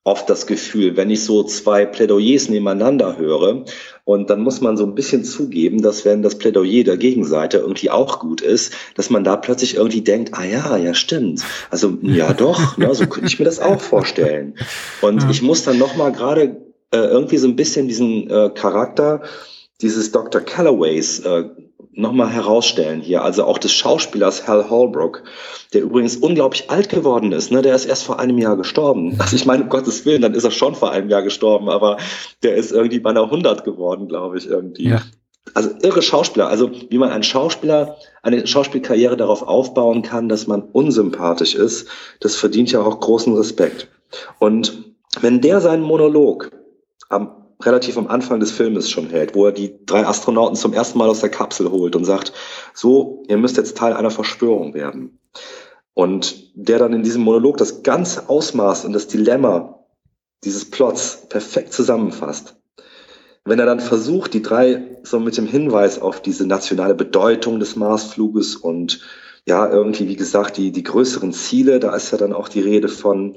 oft das Gefühl, wenn ich so zwei Plädoyers nebeneinander höre und dann muss man so ein bisschen zugeben, dass wenn das Plädoyer der Gegenseite irgendwie auch gut ist, dass man da plötzlich irgendwie denkt, ah ja, ja stimmt. Also ja doch, *laughs* ne, so könnte ich mir das auch vorstellen. Und ja. ich muss dann noch mal gerade äh, irgendwie so ein bisschen diesen äh, Charakter dieses Dr. Callaways äh, nochmal herausstellen hier, also auch des Schauspielers Hal Holbrook, der übrigens unglaublich alt geworden ist. Ne? Der ist erst vor einem Jahr gestorben. *laughs* Also ich meine, um Gottes Willen, dann ist er schon vor einem Jahr gestorben, aber der ist irgendwie bei einer 100 geworden, glaube ich, irgendwie. Ja. Also irre Schauspieler. Also wie man einen Schauspieler, eine Schauspielkarriere darauf aufbauen kann, dass man unsympathisch ist, das verdient ja auch großen Respekt. Und wenn der seinen Monolog am relativ am Anfang des Filmes schon hält, wo er die drei Astronauten zum ersten Mal aus der Kapsel holt und sagt, so, ihr müsst jetzt Teil einer Verschwörung werden. Und der dann in diesem Monolog das ganze Ausmaß und das Dilemma dieses Plots perfekt zusammenfasst. Wenn er dann versucht, die drei so mit dem Hinweis auf diese nationale Bedeutung des Marsfluges und ja, irgendwie, wie gesagt, die, die größeren Ziele, da ist ja dann auch die Rede von,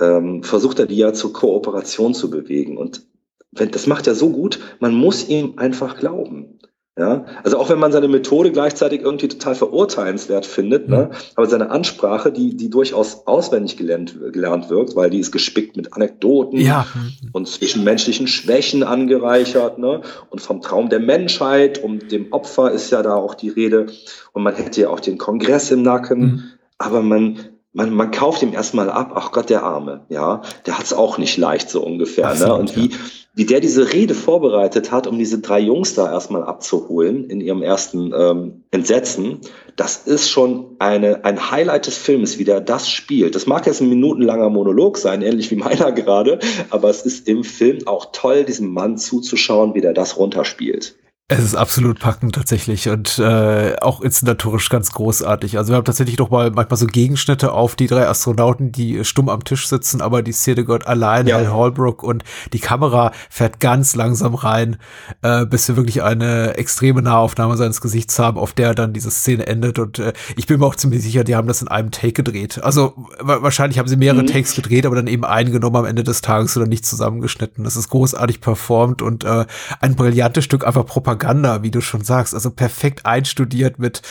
ähm, versucht er die ja zur Kooperation zu bewegen. Und das macht er so gut, man muss ihm einfach glauben. Ja, also auch wenn man seine Methode gleichzeitig irgendwie total verurteilenswert findet, ne, mhm. aber seine Ansprache, die, die durchaus auswendig gelernt, gelernt wirkt, weil die ist gespickt mit Anekdoten ja. und zwischenmenschlichen Schwächen angereichert, ne, und vom Traum der Menschheit und dem Opfer ist ja da auch die Rede und man hätte ja auch den Kongress im Nacken, mhm. aber man, man, man kauft ihm erstmal ab, ach Gott, der Arme, ja, der hat's auch nicht leicht so ungefähr, Absolut, ne, und wie, ja wie der diese Rede vorbereitet hat, um diese drei Jungs da erstmal abzuholen in ihrem ersten ähm, Entsetzen, das ist schon eine, ein Highlight des Films, wie der das spielt. Das mag jetzt ein minutenlanger Monolog sein, ähnlich wie meiner *laughs* gerade, aber es ist im Film auch toll, diesem Mann zuzuschauen, wie der das runterspielt. Es ist absolut packend tatsächlich und äh, auch inszenatorisch ganz großartig. Also wir haben tatsächlich noch mal manchmal so Gegenschnitte auf die drei Astronauten, die stumm am Tisch sitzen, aber die Szene gehört allein, ja. Hal Holbrook und die Kamera fährt ganz langsam rein, äh, bis wir wirklich eine extreme Nahaufnahme seines Gesichts haben, auf der dann diese Szene endet und äh, ich bin mir auch ziemlich sicher, die haben das in einem Take gedreht. Also wahrscheinlich haben sie mehrere mhm. Takes gedreht, aber dann eben eingenommen am Ende des Tages oder nicht zusammengeschnitten. Das ist großartig performt und äh, ein brillantes Stück einfach Propaganda Propaganda, wie du schon sagst, also perfekt einstudiert mit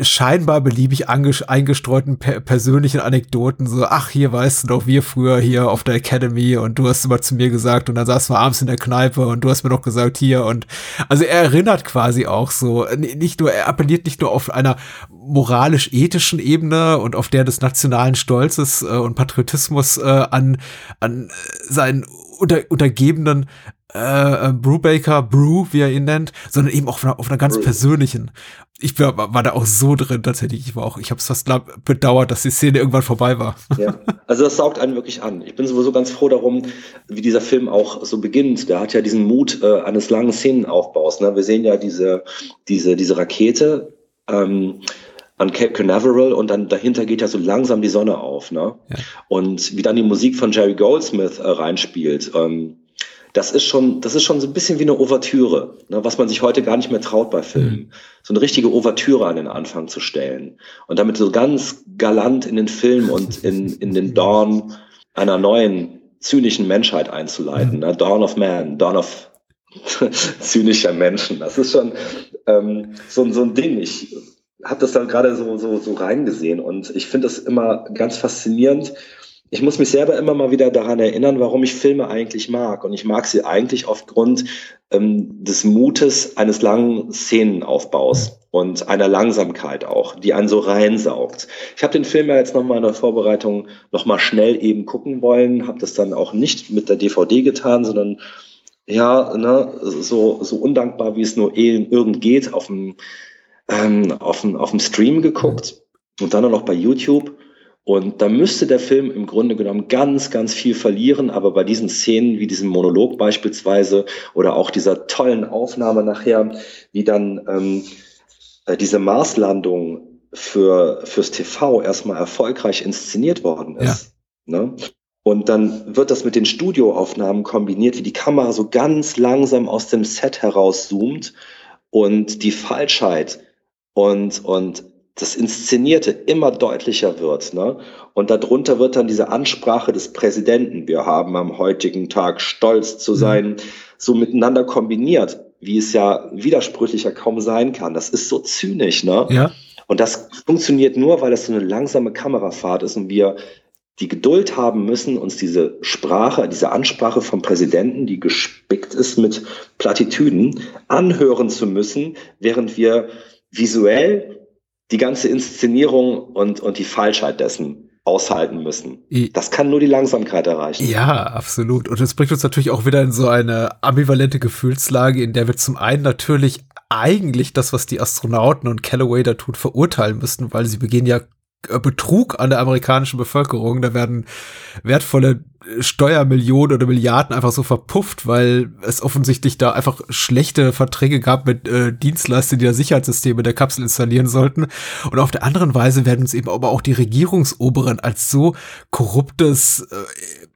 scheinbar beliebig eingestreuten per persönlichen Anekdoten, so, ach, hier weißt du doch, wir früher hier auf der Academy und du hast immer zu mir gesagt und dann saßen wir abends in der Kneipe und du hast mir doch gesagt hier und also er erinnert quasi auch so, nicht nur, er appelliert nicht nur auf einer moralisch-ethischen Ebene und auf der des nationalen Stolzes äh, und Patriotismus äh, an, an seinen unter, Untergebenen äh, äh, Brewbaker, Brew, wie er ihn nennt, sondern eben auch auf einer, auf einer ganz Brew. persönlichen. Ich war, war da auch so drin tatsächlich. Ich war auch, ich habe es fast bedauert, dass die Szene irgendwann vorbei war. Ja, also das saugt einen wirklich an. Ich bin sowieso ganz froh darum, wie dieser Film auch so beginnt. Der hat ja diesen Mut äh, eines langen Szenenaufbaus. Ne? Wir sehen ja diese, diese, diese Rakete. Ähm, an Cape Canaveral und dann dahinter geht ja so langsam die Sonne auf, ne? Ja. Und wie dann die Musik von Jerry Goldsmith äh, reinspielt. Ähm, das ist schon, das ist schon so ein bisschen wie eine Ouvertüre, ne, was man sich heute gar nicht mehr traut bei Filmen. Mhm. So eine richtige Ouvertüre an den Anfang zu stellen und damit so ganz galant in den Film *laughs* und in, in den Dawn einer neuen zynischen Menschheit einzuleiten. Mhm. Ne? Dawn of Man, Dawn of *laughs* zynischer Menschen. Das ist schon ähm, so, so ein Ding. Ich habe das dann gerade so, so, so reingesehen und ich finde das immer ganz faszinierend, ich muss mich selber immer mal wieder daran erinnern, warum ich Filme eigentlich mag. Und ich mag sie eigentlich aufgrund ähm, des Mutes eines langen Szenenaufbaus und einer Langsamkeit auch, die einen so reinsaugt. Ich habe den Film ja jetzt nochmal in der Vorbereitung nochmal schnell eben gucken wollen, habe das dann auch nicht mit der DVD getan, sondern ja, ne, so, so undankbar, wie es nur eh irgend geht, auf dem, ähm, auf dem, auf dem Stream geguckt und dann auch noch bei YouTube und da müsste der Film im Grunde genommen ganz, ganz viel verlieren, aber bei diesen Szenen wie diesem Monolog beispielsweise oder auch dieser tollen Aufnahme nachher, wie dann ähm, äh, diese Marslandung für, fürs TV erstmal erfolgreich inszeniert worden ist. Ja. Ne? Und dann wird das mit den Studioaufnahmen kombiniert, wie die Kamera so ganz langsam aus dem Set herauszoomt und die Falschheit und, und das Inszenierte immer deutlicher wird. Ne? Und darunter wird dann diese Ansprache des Präsidenten, wir haben am heutigen Tag stolz zu mhm. sein, so miteinander kombiniert, wie es ja widersprüchlicher kaum sein kann. Das ist so zynisch, ne? Ja. Und das funktioniert nur, weil es so eine langsame Kamerafahrt ist und wir die Geduld haben müssen, uns diese Sprache, diese Ansprache vom Präsidenten, die gespickt ist mit Plattitüden, anhören zu müssen, während wir visuell die ganze Inszenierung und, und die Falschheit dessen aushalten müssen. Das kann nur die Langsamkeit erreichen. Ja, absolut. Und das bringt uns natürlich auch wieder in so eine ambivalente Gefühlslage, in der wir zum einen natürlich eigentlich das, was die Astronauten und Callaway da tun, verurteilen müssten, weil sie begehen ja äh, Betrug an der amerikanischen Bevölkerung. Da werden wertvolle Steuermillionen oder Milliarden einfach so verpufft, weil es offensichtlich da einfach schlechte Verträge gab mit äh, Dienstleistern, die da Sicherheitssysteme der Kapsel installieren sollten. Und auf der anderen Weise werden uns eben aber auch die Regierungsoberen als so korruptes äh,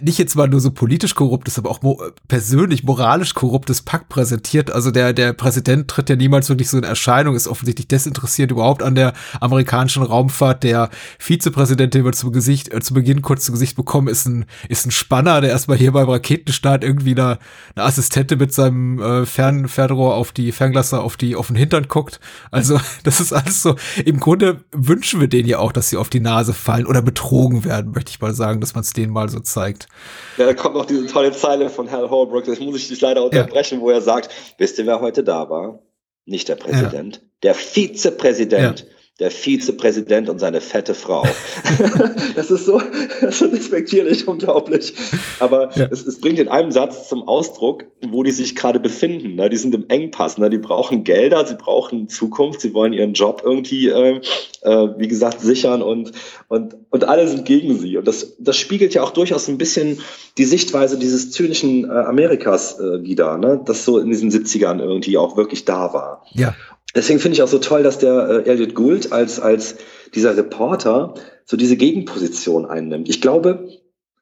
nicht jetzt mal nur so politisch korruptes, aber auch mo persönlich, moralisch korruptes Pakt präsentiert. Also der, der Präsident tritt ja niemals wirklich so in Erscheinung, ist offensichtlich desinteressiert überhaupt an der amerikanischen Raumfahrt. Der Vizepräsident, den wir zu Gesicht, äh, zu Beginn kurz zu Gesicht bekommen, ist ein, ist ein Spanner, der erstmal hier beim Raketenstart irgendwie eine, eine Assistentin mit seinem äh, Fern, Fernrohr auf die Fernglaser auf die, auf den Hintern guckt. Also, *laughs* das ist alles so. Im Grunde wünschen wir denen ja auch, dass sie auf die Nase fallen oder betrogen werden, möchte ich mal sagen, dass man es denen mal so zeigt. Ja, da kommt noch diese tolle Zeile von Hal Holbrook, das muss ich dich leider unterbrechen, ja. wo er sagt, wisst ihr, wer heute da war? Nicht der Präsident, ja. der Vizepräsident. Ja der Vizepräsident und seine fette Frau. *laughs* das ist so, ist respektierlich, unglaublich. Aber ja. es, es, bringt in einem Satz zum Ausdruck, wo die sich gerade befinden. Ne? Die sind im Engpass, ne? die brauchen Gelder, sie brauchen Zukunft, sie wollen ihren Job irgendwie, äh, äh, wie gesagt, sichern und, und, und alle sind gegen sie. Und das, das spiegelt ja auch durchaus ein bisschen die Sichtweise dieses zynischen äh, Amerikas äh, wieder, ne? das so in diesen 70ern irgendwie auch wirklich da war. Ja deswegen finde ich auch so toll, dass der äh, Elliot Gould als, als dieser Reporter so diese Gegenposition einnimmt. Ich glaube,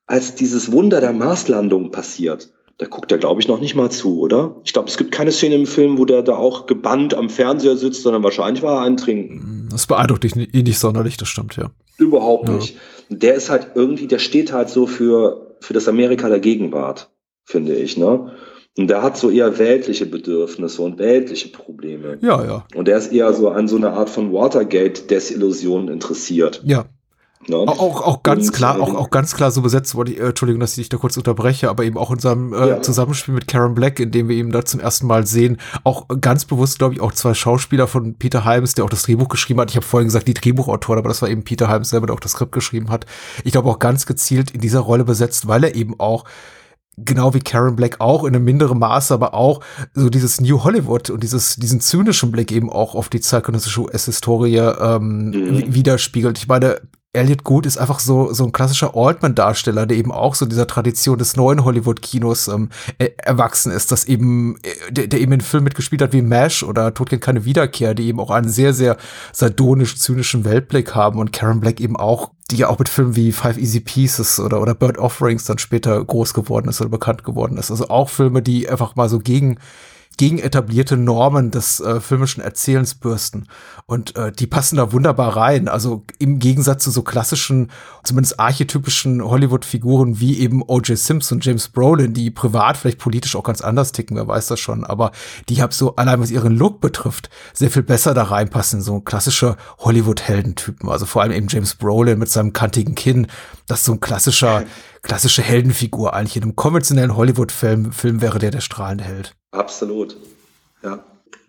als dieses Wunder der Marslandung passiert, da guckt er, glaube ich, noch nicht mal zu, oder? Ich glaube, es gibt keine Szene im Film, wo der da auch gebannt am Fernseher sitzt, sondern wahrscheinlich war er eintrinken. Das beeindruckt dich ihn nicht sonderlich, das stimmt, ja. Überhaupt ja. nicht. Der ist halt irgendwie, der steht halt so für, für das Amerika der Gegenwart, finde ich, ne? Und der hat so eher weltliche Bedürfnisse und weltliche Probleme. Ja, ja. Und der ist eher so an so eine Art von Watergate-Desillusion interessiert. Ja. Ja. Auch, auch ganz und, klar, auch, auch ganz klar so besetzt wurde, äh, Entschuldigung, dass ich dich da kurz unterbreche, aber eben auch in seinem äh, ja. Zusammenspiel mit Karen Black, in dem wir eben da zum ersten Mal sehen, auch ganz bewusst, glaube ich, auch zwei Schauspieler von Peter Hyams, der auch das Drehbuch geschrieben hat. Ich habe vorhin gesagt, die Drehbuchautoren, aber das war eben Peter Hyams selber, der auch das Skript geschrieben hat. Ich glaube auch ganz gezielt in dieser Rolle besetzt, weil er eben auch genau wie Karen Black auch in einem minderen Maße, aber auch so dieses New Hollywood und dieses diesen zynischen Blick eben auch auf die zeitgenössische US-Historie ähm, mhm. widerspiegelt. Ich meine, Elliot Good ist einfach so, so ein klassischer Altman-Darsteller, der eben auch so dieser Tradition des neuen Hollywood-Kinos ähm, erwachsen ist, dass eben, äh, der, der eben in Filmen mitgespielt hat wie MASH oder Tod kennt keine Wiederkehr, die eben auch einen sehr, sehr sardonisch-zynischen Weltblick haben und Karen Black eben auch, die ja auch mit Filmen wie Five Easy Pieces oder, oder Bird Offerings dann später groß geworden ist oder bekannt geworden ist. Also auch Filme, die einfach mal so gegen gegen etablierte Normen des äh, filmischen Erzählens bürsten. Und äh, die passen da wunderbar rein. Also im Gegensatz zu so klassischen, zumindest archetypischen Hollywood-Figuren wie eben O.J. Simpson, James Brolin, die privat vielleicht politisch auch ganz anders ticken, wer weiß das schon. Aber die haben so, allein was ihren Look betrifft, sehr viel besser da reinpassen. So klassische Hollywood-Heldentypen. Also vor allem eben James Brolin mit seinem kantigen Kinn. Das so ein klassischer, *laughs* klassische Heldenfigur eigentlich. In einem konventionellen Hollywood-Film Film wäre der der strahlende Held. Absolut. Ja.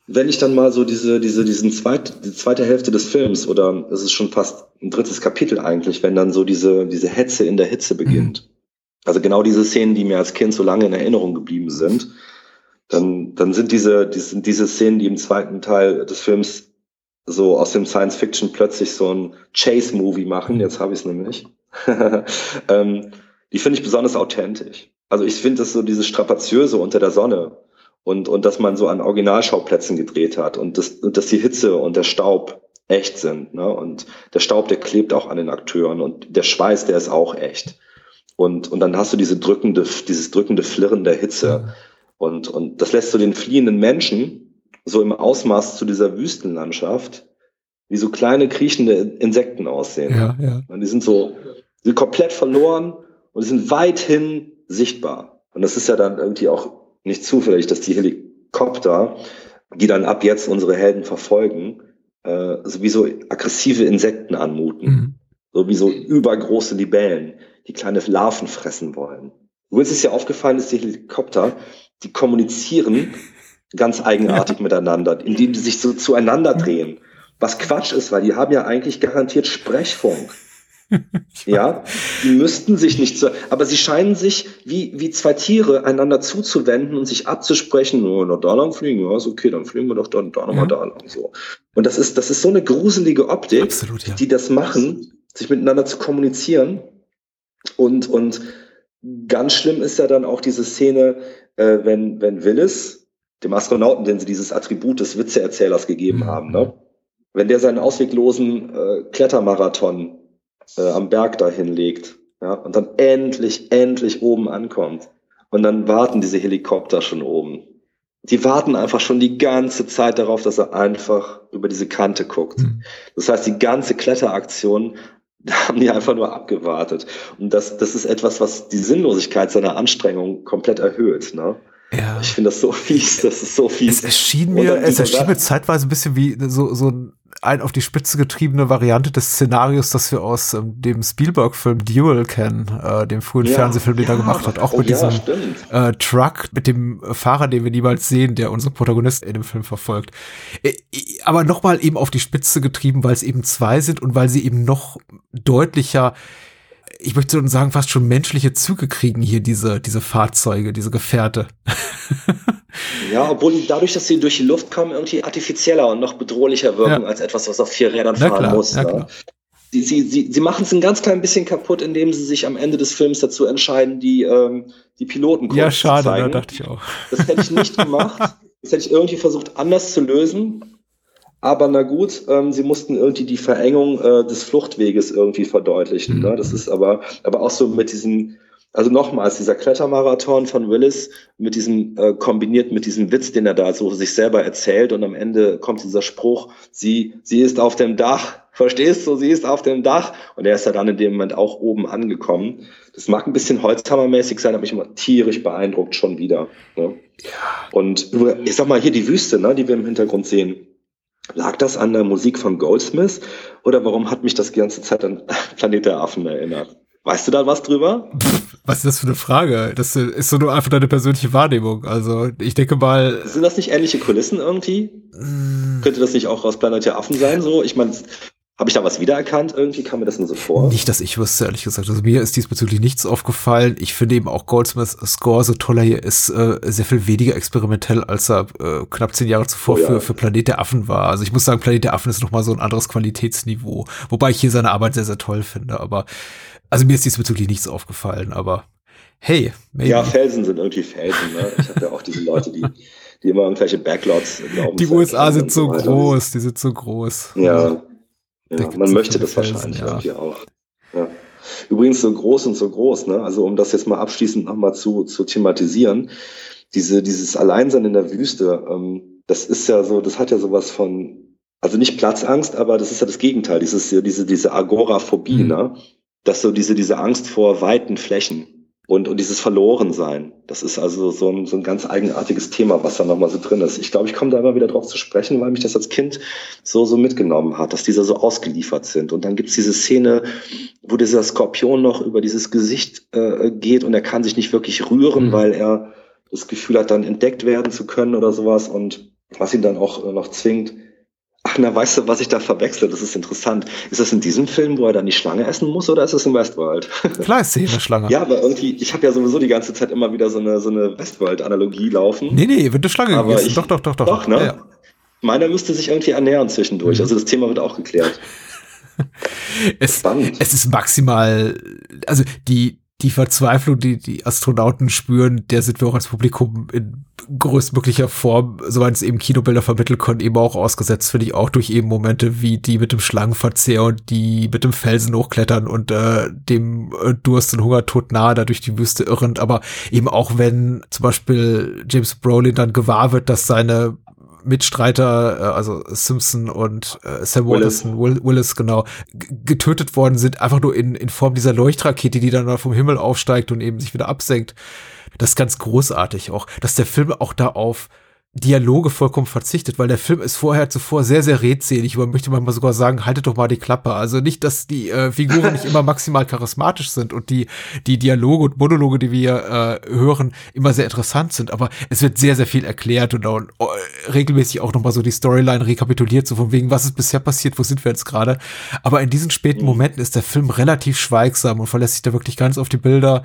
Wenn ich dann mal so diese, diese, diesen zweit, die zweite Hälfte des Films oder es ist schon fast ein drittes Kapitel eigentlich, wenn dann so diese, diese Hetze in der Hitze beginnt. Mhm. Also genau diese Szenen, die mir als Kind so lange in Erinnerung geblieben sind, dann, dann sind diese, diese, diese Szenen, die im zweiten Teil des Films so aus dem Science Fiction plötzlich so ein Chase-Movie machen, mhm. jetzt habe ich es nämlich, *laughs* ähm, die finde ich besonders authentisch. Also ich finde das so dieses Strapaziöse unter der Sonne und, und dass man so an Originalschauplätzen gedreht hat und, das, und dass die Hitze und der Staub echt sind. Ne? Und der Staub, der klebt auch an den Akteuren und der Schweiß, der ist auch echt. Und, und dann hast du diese drückende, dieses drückende Flirren der Hitze. Und, und das lässt so den fliehenden Menschen so im Ausmaß zu dieser Wüstenlandschaft wie so kleine kriechende Insekten aussehen. Ja, ja. Und die sind so, sind komplett verloren und sind weithin sichtbar. Und das ist ja dann irgendwie auch nicht zufällig, dass die Helikopter, die dann ab jetzt unsere Helden verfolgen, äh, sowieso aggressive Insekten anmuten. Mhm. So wie so übergroße Libellen, die kleine Larven fressen wollen. Uns ist ja aufgefallen, dass die Helikopter, die kommunizieren ganz eigenartig miteinander, indem die sich so zueinander drehen. Was Quatsch ist, weil die haben ja eigentlich garantiert Sprechfunk. *laughs* ja, die müssten sich nicht so, aber sie scheinen sich wie, wie zwei Tiere einander zuzuwenden und sich abzusprechen, oh, noch da lang fliegen, ja, ist okay, dann fliegen wir doch da, da nochmal ja. da lang, so. Und das ist, das ist so eine gruselige Optik, Absolut, ja. die das machen, sich miteinander zu kommunizieren und, und ganz schlimm ist ja dann auch diese Szene, äh, wenn, wenn Willis, dem Astronauten, den sie dieses Attribut des Witzeerzählers gegeben mhm. haben, ne? wenn der seinen ausweglosen äh, Klettermarathon äh, am Berg dahin legt ja, und dann endlich, endlich oben ankommt und dann warten diese Helikopter schon oben. Die warten einfach schon die ganze Zeit darauf, dass er einfach über diese Kante guckt. Mhm. Das heißt, die ganze Kletteraktion da haben die einfach nur abgewartet. Und das, das ist etwas, was die Sinnlosigkeit seiner Anstrengung komplett erhöht. Ne? Ja. Ich finde das so fies, das ist so fies. Es erschien mir, es erschien mir zeitweise ein bisschen wie so, so ein ein auf die Spitze getriebene Variante des Szenarios, das wir aus ähm, dem Spielberg-Film Duel kennen, äh, dem frühen ja, Fernsehfilm, den ja, er gemacht hat. Auch oh, mit ja, diesem äh, Truck, mit dem Fahrer, den wir niemals sehen, der unsere Protagonist in dem Film verfolgt. Äh, aber nochmal eben auf die Spitze getrieben, weil es eben zwei sind und weil sie eben noch deutlicher ich möchte sagen, fast schon menschliche Züge kriegen hier diese, diese Fahrzeuge, diese Gefährte. *laughs* Ja, obwohl dadurch, dass sie durch die Luft kommen, irgendwie artifizieller und noch bedrohlicher wirken ja. als etwas, was auf vier Rädern fahren klar, muss. Ne? Sie, sie, sie, sie machen es ein ganz klein bisschen kaputt, indem sie sich am Ende des Films dazu entscheiden, die, ähm, die Piloten Ja, schade, da dachte ich auch. Das hätte ich nicht *laughs* gemacht. Das hätte ich irgendwie versucht, anders zu lösen. Aber na gut, ähm, sie mussten irgendwie die Verengung äh, des Fluchtweges irgendwie verdeutlichen. Mhm. Ne? Das ist aber, aber auch so mit diesen also nochmals, dieser Klettermarathon von Willis mit diesem, äh, kombiniert mit diesem Witz, den er da so sich selber erzählt und am Ende kommt dieser Spruch, sie, sie ist auf dem Dach, *laughs* verstehst du, sie ist auf dem Dach und er ist ja dann in dem Moment auch oben angekommen. Das mag ein bisschen Holzhammermäßig sein, aber mich immer tierisch beeindruckt schon wieder. Ne? Und ich sag mal, hier die Wüste, ne, die wir im Hintergrund sehen. Lag das an der Musik von Goldsmith oder warum hat mich das die ganze Zeit an *laughs* Planet der Affen erinnert? Weißt du da was drüber? Was ist das für eine Frage? Das ist so nur einfach deine persönliche Wahrnehmung. Also ich denke mal. Sind das nicht ähnliche Kulissen irgendwie? Mm. Könnte das nicht auch aus Planet der Affen sein? So, ich meine, habe ich da was wiedererkannt? Irgendwie kam mir das nur so vor. Nicht, dass ich wüsste, ehrlich gesagt. Also mir ist diesbezüglich nichts aufgefallen. Ich finde eben auch Goldsmiths Score, so toller hier ist, äh, sehr viel weniger experimentell, als er äh, knapp zehn Jahre zuvor oh, ja. für, für Planet der Affen war. Also ich muss sagen, Planet der Affen ist nochmal so ein anderes Qualitätsniveau. Wobei ich hier seine Arbeit sehr, sehr toll finde. Aber also mir ist diesbezüglich nichts aufgefallen, aber hey. Maybe. Ja, Felsen sind irgendwie Felsen. Ne? Ich habe ja auch diese Leute, die, die immer irgendwelche Backlots glauben. Die USA sind so groß, die sind so groß. Ja, ja man möchte das wahrscheinlich ja. irgendwie auch. Ja. Übrigens so groß und so groß, ne? Also um das jetzt mal abschließend nochmal zu, zu thematisieren, diese, dieses Alleinsein in der Wüste, ähm, das ist ja so, das hat ja sowas von, also nicht Platzangst, aber das ist ja das Gegenteil, dieses, diese, diese Agoraphobie, mhm. ne? dass so diese, diese Angst vor weiten Flächen und, und dieses Verlorensein, das ist also so ein, so ein ganz eigenartiges Thema, was da nochmal so drin ist. Ich glaube, ich komme da immer wieder drauf zu sprechen, weil mich das als Kind so, so mitgenommen hat, dass diese so ausgeliefert sind. Und dann gibt's diese Szene, wo dieser Skorpion noch über dieses Gesicht äh, geht und er kann sich nicht wirklich rühren, mhm. weil er das Gefühl hat, dann entdeckt werden zu können oder sowas und was ihn dann auch äh, noch zwingt, Ach, na, weißt du, was ich da verwechsel? Das ist interessant. Ist das in diesem Film, wo er dann die Schlange essen muss, oder ist das in Westworld? *laughs* Klar ist eine Schlange. Ja, aber irgendwie, ich habe ja sowieso die ganze Zeit immer wieder so eine, so eine Westworld-Analogie laufen. Nee, nee, wird eine Schlange aber gegessen. Ich, doch, doch, doch, doch. Doch, ne? Ja, ja. Meiner müsste sich irgendwie ernähren zwischendurch. Mhm. Also das Thema wird auch geklärt. *laughs* es, Spannend. es ist maximal, also die, die Verzweiflung, die die Astronauten spüren, der sind wir auch als Publikum in größtmöglicher Form, soweit es eben Kinobilder vermitteln können, eben auch ausgesetzt, finde ich auch durch eben Momente wie die mit dem Schlangenverzehr und die mit dem Felsen hochklettern und äh, dem äh, Durst und Hungertod nahe da durch die Wüste irrend, aber eben auch wenn zum Beispiel James Brolin dann gewahr wird, dass seine Mitstreiter, äh, also Simpson und äh, Sam Willis. Watterson, Will, Willis, genau, getötet worden sind, einfach nur in, in Form dieser Leuchtrakete, die dann vom Himmel aufsteigt und eben sich wieder absenkt. Das ist ganz großartig auch, dass der Film auch da auf Dialoge vollkommen verzichtet, weil der Film ist vorher zuvor sehr, sehr redselig. Man möchte manchmal sogar sagen, haltet doch mal die Klappe. Also nicht, dass die äh, Figuren nicht immer maximal charismatisch sind und die, die Dialoge und Monologe, die wir äh, hören, immer sehr interessant sind. Aber es wird sehr, sehr viel erklärt und, und uh, regelmäßig auch nochmal so die Storyline rekapituliert, so von wegen, was ist bisher passiert, wo sind wir jetzt gerade. Aber in diesen späten mhm. Momenten ist der Film relativ schweigsam und verlässt sich da wirklich ganz auf die Bilder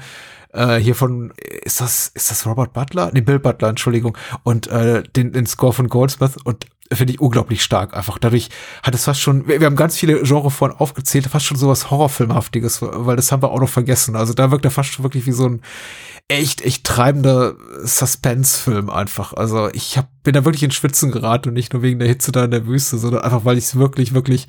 äh, hier von, ist das, ist das Robert Butler? Nee, Bill Butler, Entschuldigung. Und äh, den, den Score von Goldsmith und finde ich unglaublich stark. Einfach dadurch hat es fast schon, wir, wir haben ganz viele Genre von aufgezählt, fast schon sowas Horrorfilmhaftiges, weil das haben wir auch noch vergessen. Also da wirkt er fast schon wirklich wie so ein echt, echt treibender Suspense-Film einfach. Also ich hab, bin da wirklich in Schwitzen geraten und nicht nur wegen der Hitze da in der Wüste, sondern einfach, weil ich es wirklich, wirklich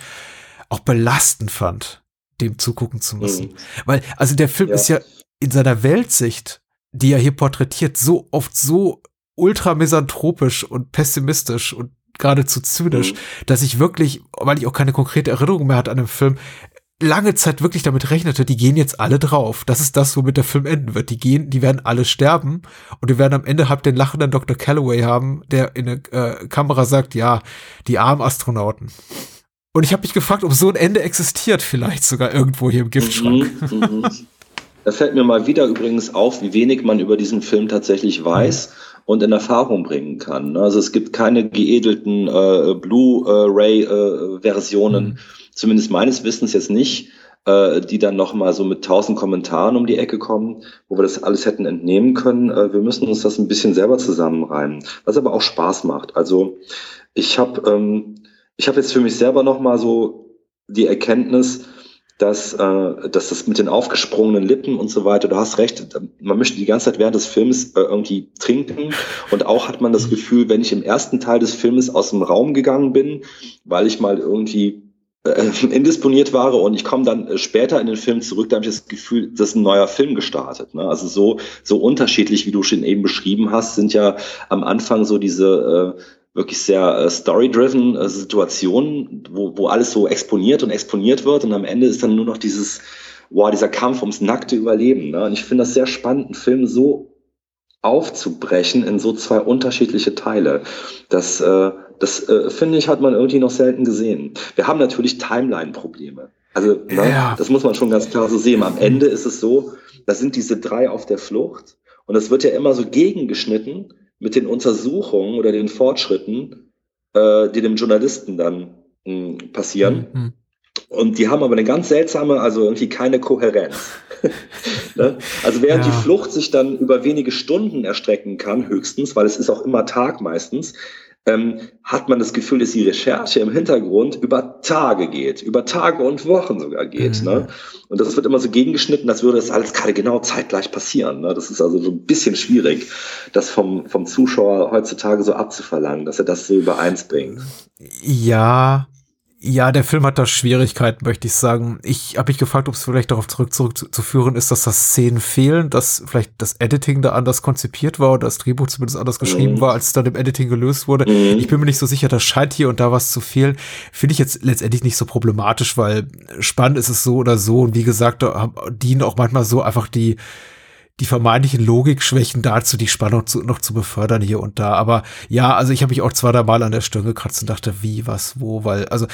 auch belastend fand, dem zugucken zu müssen. Mhm. Weil, also der Film ja. ist ja in seiner Weltsicht, die er hier porträtiert, so oft so ultra misanthropisch und pessimistisch und geradezu zynisch, mhm. dass ich wirklich, weil ich auch keine konkrete Erinnerung mehr hatte an den Film, lange Zeit wirklich damit rechnete, die gehen jetzt alle drauf. Das ist das, womit der Film enden wird. Die gehen, die werden alle sterben und wir werden am Ende halt den lachenden Dr. Calloway haben, der in der äh, Kamera sagt, ja, die armen Astronauten. Und ich habe mich gefragt, ob so ein Ende existiert, vielleicht sogar irgendwo hier im Giftschrank. Mhm, mhm. *laughs* Da fällt mir mal wieder übrigens auf, wie wenig man über diesen Film tatsächlich weiß und in Erfahrung bringen kann. Also es gibt keine geedelten äh, Blu-ray-Versionen, äh, mhm. zumindest meines Wissens jetzt nicht, äh, die dann nochmal so mit tausend Kommentaren um die Ecke kommen, wo wir das alles hätten entnehmen können. Äh, wir müssen uns das ein bisschen selber zusammenreimen, was aber auch Spaß macht. Also ich habe ähm, ich hab jetzt für mich selber nochmal so die Erkenntnis, dass, äh, dass das mit den aufgesprungenen Lippen und so weiter, du hast recht, man möchte die ganze Zeit während des Films äh, irgendwie trinken und auch hat man das Gefühl, wenn ich im ersten Teil des Filmes aus dem Raum gegangen bin, weil ich mal irgendwie äh, *laughs* indisponiert war und ich komme dann äh, später in den Film zurück, da habe ich das Gefühl, das ist ein neuer Film gestartet. Ne? Also so, so unterschiedlich, wie du schon eben beschrieben hast, sind ja am Anfang so diese äh, wirklich sehr äh, story-driven äh, Situationen, wo, wo alles so exponiert und exponiert wird und am Ende ist dann nur noch dieses, wow, dieser Kampf ums nackte Überleben. Ne? Und ich finde das sehr spannend, einen Film so aufzubrechen in so zwei unterschiedliche Teile. Das, äh, das äh, finde ich, hat man irgendwie noch selten gesehen. Wir haben natürlich Timeline-Probleme. Also ne, ja. das muss man schon ganz klar so sehen. Am Ende ist es so, da sind diese drei auf der Flucht und es wird ja immer so gegengeschnitten mit den Untersuchungen oder den Fortschritten, äh, die dem Journalisten dann mh, hm, passieren. Mhm. Und die haben aber eine ganz seltsame, also irgendwie keine Kohärenz. *laughs* ne? Also während ja. die Flucht sich dann über wenige Stunden erstrecken kann, höchstens, weil es ist auch immer Tag meistens, ähm, hat man das Gefühl, dass die Recherche im Hintergrund über Tage geht, über Tage und Wochen sogar geht. Mhm. Ne? Und das wird immer so gegengeschnitten, als würde das alles gerade genau zeitgleich passieren. Ne? Das ist also so ein bisschen schwierig, das vom, vom Zuschauer heutzutage so abzuverlangen, dass er das so übereins bringt. Ja, ja, der Film hat da Schwierigkeiten, möchte ich sagen. Ich habe mich gefragt, ob es vielleicht darauf zurück, zurückzuführen ist, dass das Szenen fehlen, dass vielleicht das Editing da anders konzipiert war oder das Drehbuch zumindest anders geschrieben mhm. war, als es dann im Editing gelöst wurde. Mhm. Ich bin mir nicht so sicher, da scheint hier und da was zu fehlen. Finde ich jetzt letztendlich nicht so problematisch, weil spannend ist es so oder so. Und wie gesagt, da dienen auch manchmal so einfach die die vermeintlichen Logikschwächen dazu, die Spannung zu, noch zu befördern hier und da. Aber ja, also ich habe mich auch zwei, drei Mal an der Stirn gekratzt und dachte, wie, was, wo, weil, also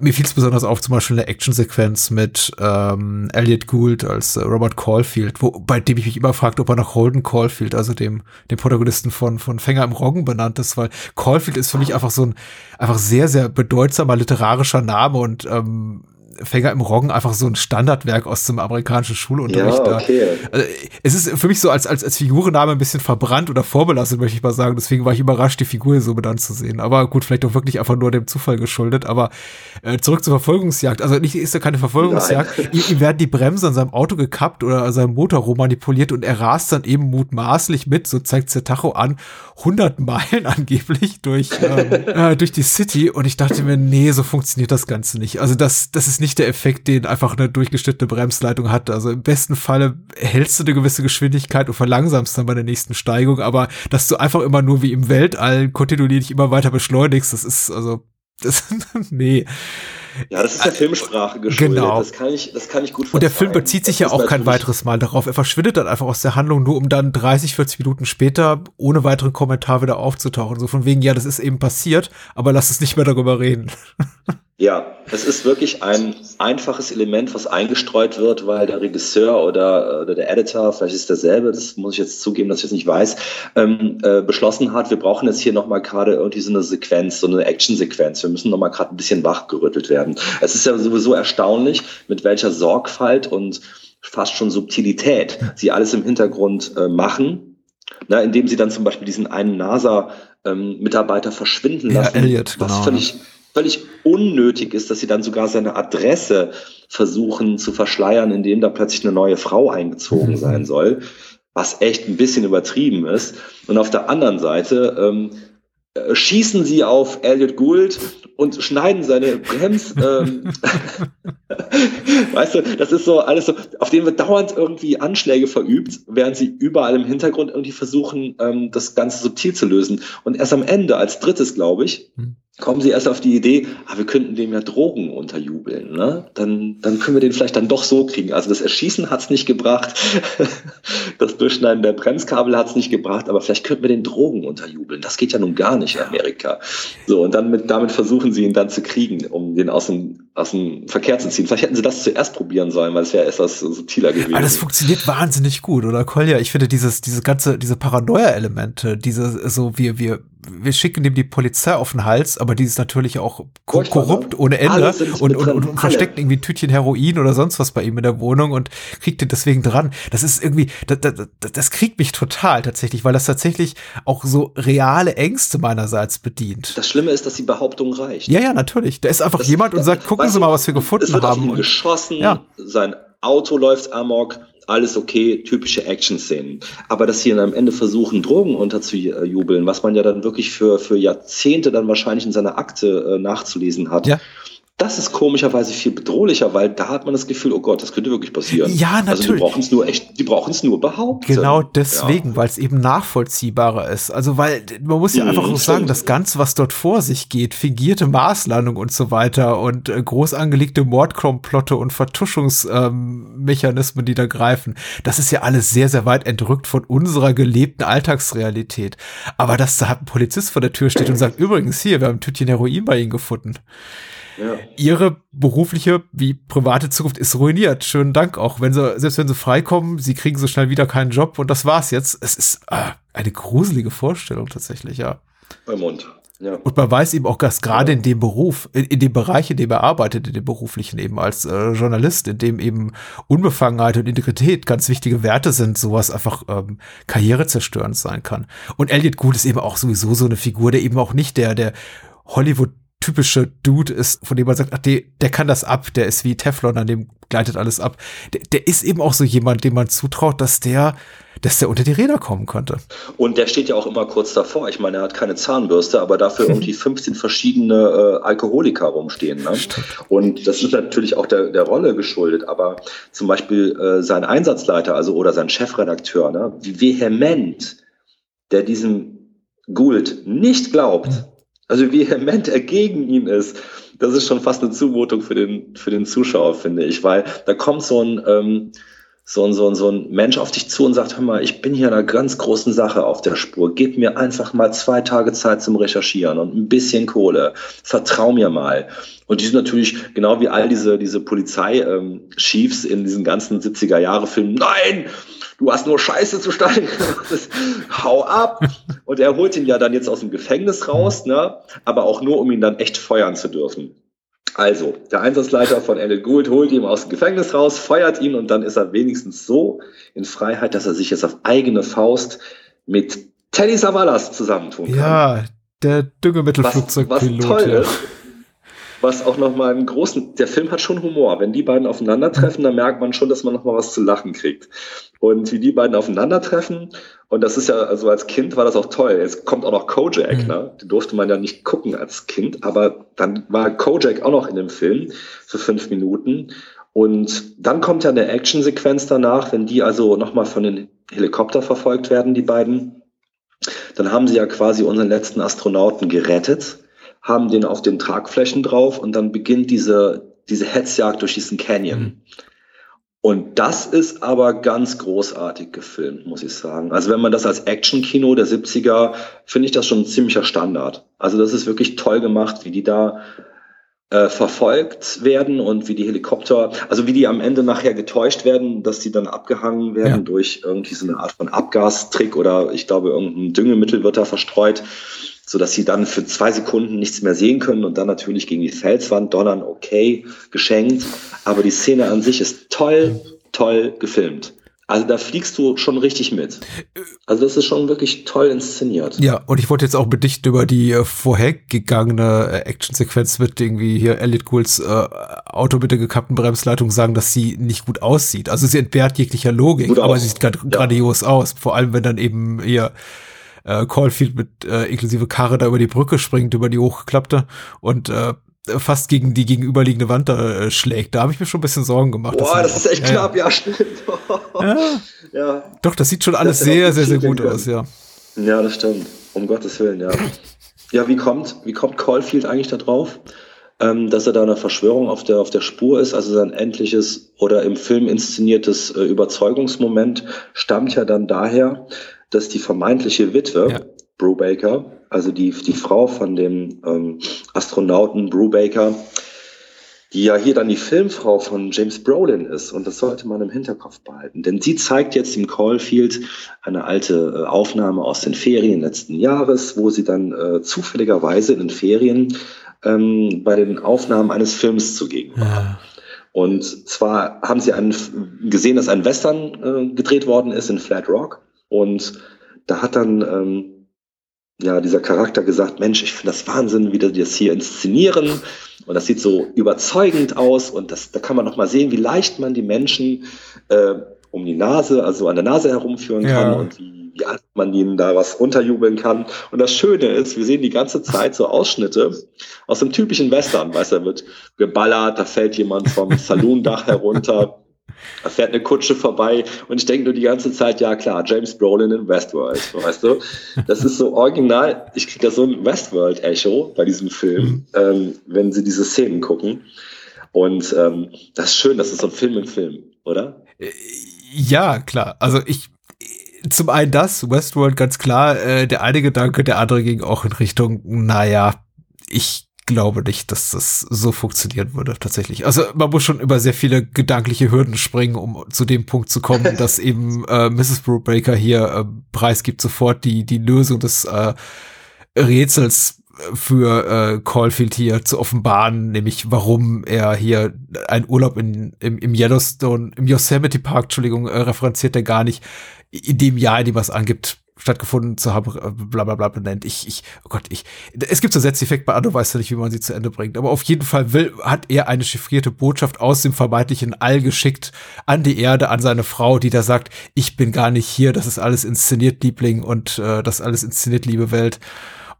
mir fiel es besonders auf, zum Beispiel eine Actionsequenz mit ähm, Elliot Gould als äh, Robert Caulfield, wo, bei dem ich mich immer fragte, ob er nach Holden Caulfield, also dem, dem Protagonisten von, von Fänger im Roggen benannt ist, weil Caulfield ist für mich einfach so ein einfach sehr, sehr bedeutsamer literarischer Name und ähm, Fänger im Roggen einfach so ein Standardwerk aus dem amerikanischen Schulunterricht. Ja, okay. Also, es ist für mich so als, als, als Figurenname ein bisschen verbrannt oder vorbelastet, möchte ich mal sagen. Deswegen war ich überrascht, die Figur so benannt zu sehen. Aber gut, vielleicht auch wirklich einfach nur dem Zufall geschuldet. Aber äh, zurück zur Verfolgungsjagd. Also nicht ist ja keine Verfolgungsjagd. Ihm, ihm werden die Bremsen an seinem Auto gekappt oder seinem Motor manipuliert und er rast dann eben mutmaßlich mit, so zeigt der Tacho an, 100 Meilen *laughs* angeblich durch, ähm, äh, durch die City. Und ich dachte mir, nee, so funktioniert das Ganze nicht. Also das, das ist nicht der Effekt, den einfach eine durchgeschnittene Bremsleitung hat. Also im besten Falle hältst du eine gewisse Geschwindigkeit und verlangsamst dann bei der nächsten Steigung, aber dass du einfach immer nur wie im Weltall kontinuierlich immer weiter beschleunigst, das ist also, *laughs* das, nee. Ja, das ist der Filmsprache geschuldet. Genau. Das kann ich, das kann ich gut Und der Film bezieht sich Das ja auch kein weiteres Mal darauf. Er verschwindet dann einfach aus der Handlung, nur um dann 30, 40 Minuten später ohne weiteren Kommentar wieder aufzutauchen. So von wegen, ja, das ist eben passiert, aber lass uns nicht mehr darüber reden. *laughs* Ja, es ist wirklich ein einfaches Element, was eingestreut wird, weil der Regisseur oder, oder der Editor, vielleicht ist derselbe, das muss ich jetzt zugeben, dass ich es nicht weiß, ähm, äh, beschlossen hat, wir brauchen jetzt hier nochmal gerade irgendwie so eine Sequenz, so eine Action-Sequenz. Wir müssen nochmal gerade ein bisschen wachgerüttelt werden. Es ist ja sowieso erstaunlich, mit welcher Sorgfalt und fast schon Subtilität sie alles im Hintergrund äh, machen. Na, indem sie dann zum Beispiel diesen einen NASA-Mitarbeiter verschwinden Ja, lassen, Elliot, was genau, völlig, völlig unnötig ist, dass sie dann sogar seine Adresse versuchen zu verschleiern, indem da plötzlich eine neue Frau eingezogen Mhm. sein *laughs* soll, was echt ein bisschen übertrieben ist. Und auf der anderen Seite ähm, äh, schießen sie auf Elliot Gould und schneiden seine Brems. Ähm, *laughs* weißt du, das ist so alles so, auf denen wird dauernd irgendwie Anschläge verübt, während sie überall im Hintergrund irgendwie versuchen, ähm, das Ganze subtil zu lösen. Und erst am Ende, als drittes, glaube ich, Hm. Kommen sie erst auf die Idee, ah, wir könnten dem ja Drogen unterjubeln, ne? Dann, dann können wir den vielleicht dann doch so kriegen. Also das Erschießen hat's nicht gebracht, *laughs* das Durchschneiden der Bremskabel hat's nicht gebracht, aber vielleicht könnten wir den Drogen unterjubeln. Das geht ja nun gar nicht in Amerika. So, und dann mit, damit versuchen sie ihn dann zu kriegen, um den aus dem, aus dem Verkehr zu ziehen. Vielleicht hätten sie das zuerst probieren sollen, weil es wäre etwas subtiler gewesen. Aber das funktioniert wahnsinnig gut, oder Kolja? Ich finde dieses, diese ganze, diese Paranoia-Elemente, diese, so, wir, wir, wir schicken dem die Polizei auf den Hals, aber dieses natürlich auch Furchtbar, ne? korrupt ohne Ende und, und, und, alle. versteckt irgendwie ein Tütchen Heroin oder sonst was bei ihm in der Wohnung und kriegt ihn deswegen dran. Das ist irgendwie, das, das, das kriegt mich total tatsächlich, weil das tatsächlich auch so reale Ängste meinerseits bedient. das Schlimme ist, dass die Behauptung reicht. Ja, ja, natürlich. Da ist einfach Das- jemand und sagt, das- gucken Sie mal, was wir Es gefunden wird auf haben. ihn Und- geschossen, Ja. sein Auto läuft amok, alles okay, typische Action-Szenen. Aber dass sie dann am Ende versuchen, Drogen unterzujubeln, was man ja dann wirklich für, für Jahrzehnte dann wahrscheinlich in seiner Akte äh, nachzulesen hat, Ja. Das ist komischerweise viel bedrohlicher, weil da hat man das Gefühl, oh Gott, das könnte wirklich passieren. Ja, Also die natürlich. brauchen es nur echt, die brauchen es nur behaupten. Genau deswegen, Ja. weil es eben nachvollziehbarer ist. Also, weil man muss ja Mhm, einfach so sagen, stimmt. das Ganze, was dort vor sich geht, fingierte Marslandung und so weiter und äh, groß angelegte Mordkomplotte und Vertuschungsmechanismen, ähm, die da greifen, das ist ja alles sehr, sehr weit entrückt von unserer gelebten Alltagsrealität. Aber dass da ein Polizist vor der Tür steht und sagt, übrigens hier, wir haben ein Tütchen Heroin bei Ihnen gefunden. Ja. Ihre berufliche wie private Zukunft ist ruiniert. Schönen Dank auch. Wenn sie, selbst wenn sie freikommen, sie kriegen so schnell wieder keinen Job und das war's jetzt. Es ist äh, eine gruselige Vorstellung tatsächlich, ja. Beim Mund. Ja. Und man weiß eben auch, dass gerade in dem Beruf, in, in dem Bereich, in dem er arbeitet, in dem beruflichen eben als äh, Journalist, in dem eben Unbefangenheit und Integrität ganz wichtige Werte sind, sowas einfach ähm, karrierezerstörend sein kann. Und Elliot Gould ist eben auch sowieso so eine Figur, der eben auch nicht der, der Hollywood typische Dude ist, von dem man sagt, ach, der, der kann das ab, der ist wie Teflon, an dem gleitet alles ab. Der, der ist eben auch so jemand, dem man zutraut, dass der, dass der unter die Räder kommen könnte. Und der steht ja auch immer kurz davor. Ich meine, er hat keine Zahnbürste, aber dafür *laughs* irgendwie 15 verschiedene äh, Alkoholiker rumstehen. Ne? Und das ist natürlich auch der, der Rolle geschuldet. Aber zum Beispiel äh, sein Einsatzleiter, also oder sein Chefredakteur, ne? wie vehement der diesem Gould nicht glaubt, also wie vehement er gegen ihn ist, das ist schon fast eine Zumutung für den, für den Zuschauer, finde ich, weil da kommt so ein, ähm, so ein, so ein, so ein Mensch auf dich zu und sagt, hör mal, ich bin hier einer ganz großen Sache auf der Spur. Gib mir einfach mal zwei Tage Zeit zum Recherchieren und ein bisschen Kohle. Vertrau mir mal. Und die sind natürlich, genau wie all diese, diese Polizei-Chiefs in diesen ganzen 70er-Jahre-Filmen, nein, du hast nur Scheiße zu steigen. Hau ab. Und er holt ihn ja dann jetzt aus dem Gefängnis raus, ne? aber auch nur, um ihn dann echt feuern zu dürfen. Also, der Einsatzleiter von Elliot Gould holt ihn aus dem Gefängnis raus, feuert ihn und dann ist er wenigstens so in Freiheit, dass er sich jetzt auf eigene Faust mit Teddy Savalas zusammentun kann. Ja, der was, was Düngemittelflugzeugpilot. toll ist, was auch nochmal einen großen, der Film hat schon Humor. Wenn die beiden aufeinandertreffen, dann merkt man schon, dass man nochmal was zu lachen kriegt. Und wie die beiden aufeinandertreffen, und das ist ja, also als Kind war das auch toll. Jetzt kommt auch noch Kojak, Mhm. ne? Die durfte man ja nicht gucken als Kind, aber dann war Kojak auch noch in dem Film für fünf Minuten. Und dann kommt ja eine Actionsequenz danach, wenn die also nochmal von den Helikopter verfolgt werden, die beiden. Dann haben sie ja quasi unseren letzten Astronauten gerettet, haben den auf den Tragflächen drauf und dann beginnt diese, diese Hetzjagd durch diesen Canyon. Mhm. Und das ist aber ganz großartig gefilmt, muss ich sagen. Also wenn man das als Action-Kino der 70er, finde ich das schon ein ziemlicher Standard. Also das ist wirklich toll gemacht, wie die da äh, verfolgt werden und wie die Helikopter, also wie die am Ende nachher getäuscht werden, dass die dann abgehangen werden Ja. durch irgendwie so eine Art von Abgastrick oder ich glaube irgendein Düngemittel wird da verstreut, so dass sie dann für zwei Sekunden nichts mehr sehen können und dann natürlich gegen die Felswand donnern, okay, geschenkt. Aber die Szene an sich ist toll, toll gefilmt. Also da fliegst du schon richtig mit. Also das ist schon wirklich toll inszeniert. Ja, und ich wollte jetzt auch bedichten über die äh, vorhergegangene äh, Actionsequenz mit irgendwie hier Elliot Goods äh, Auto mit der gekappten Bremsleitung sagen, dass sie nicht gut aussieht. Also sie entbehrt jeglicher Logik, aber sie sieht grad, Ja. grandios aus. Vor allem, wenn dann eben ihr äh, Caulfield mit äh, inklusive Karre da über die Brücke springt, über die hochgeklappte und äh, fast gegen die gegenüberliegende Wand da äh, schlägt. Da habe ich mir schon ein bisschen Sorgen gemacht. Boah, sie- das ist echt ja, knapp, ja, stimmt. *laughs* Ja. *laughs* ja. Doch, das sieht schon alles Das sehr, sehr, sehr gut aus, ja. Ja, das stimmt. Um Gottes Willen, ja. Ja, wie kommt, wie kommt Caulfield eigentlich da drauf? Ähm, dass er da einer Verschwörung auf der, auf der Spur ist, also sein endliches oder im Film inszeniertes äh, Überzeugungsmoment stammt ja dann daher, dass die vermeintliche Witwe, Ja. Brubaker, also die, die Frau von dem ähm, Astronauten Brubaker, die ja hier dann die Filmfrau von James Brolin ist. Und das sollte man im Hinterkopf behalten. Denn sie zeigt jetzt im Caulfield eine alte äh, Aufnahme aus den Ferien letzten Jahres, wo sie dann äh, zufälligerweise in den Ferien ähm, bei den Aufnahmen eines Films zugegen war. ja. Und zwar haben sie einen, gesehen, dass ein Western äh, gedreht worden ist in Flat Rock. Und da hat dann ähm, ja dieser Charakter gesagt, Mensch, ich finde das Wahnsinn, wie die das hier inszenieren. Und das sieht so überzeugend aus. Und das, da kann man noch mal sehen, wie leicht man die Menschen äh, um die Nase, also an der Nase herumführen kann Ja. und wie, wie alt man ihnen da was unterjubeln kann. Und das Schöne ist, wir sehen die ganze Zeit so Ausschnitte aus dem typischen Western. Weißt du, da wird geballert, da fällt jemand vom Saloondach herunter. Da fährt eine Kutsche vorbei und ich denke nur die ganze Zeit, ja klar, James Brolin in Westworld, weißt du? Das ist so original, ich kriege da so ein Westworld-Echo bei diesem Film, ähm, wenn sie diese Szenen gucken. Und ähm, das ist schön, das ist so ein Film im Film, oder? Ja, klar. Also ich zum einen das, Westworld ganz klar, äh, der eine Gedanke, der andere ging auch in Richtung, naja, ich glaube nicht, dass das so funktionieren würde tatsächlich. Also man muss schon über sehr viele gedankliche Hürden springen, um zu dem Punkt zu kommen, *laughs* dass eben äh, Mrs. Brubaker hier äh, preisgibt sofort die die Lösung des äh, Rätsels für äh, Caulfield hier zu offenbaren, nämlich warum er hier einen Urlaub in, im, im Yellowstone, im Yosemite Park, Entschuldigung, äh, referenziert er gar nicht, in dem Jahr, in dem er es angibt, stattgefunden zu haben, äh, bla bla bla benennt. Ich, ich, oh Gott, ich, es gibt so Setzeffekt bei Anno, weiß ja nicht, wie man sie zu Ende bringt, aber auf jeden Fall will, hat er eine chiffrierte Botschaft aus dem vermeintlichen All geschickt an die Erde, an seine Frau, die da sagt, ich bin gar nicht hier, das ist alles inszeniert, Liebling, und äh, das alles inszeniert, liebe Welt.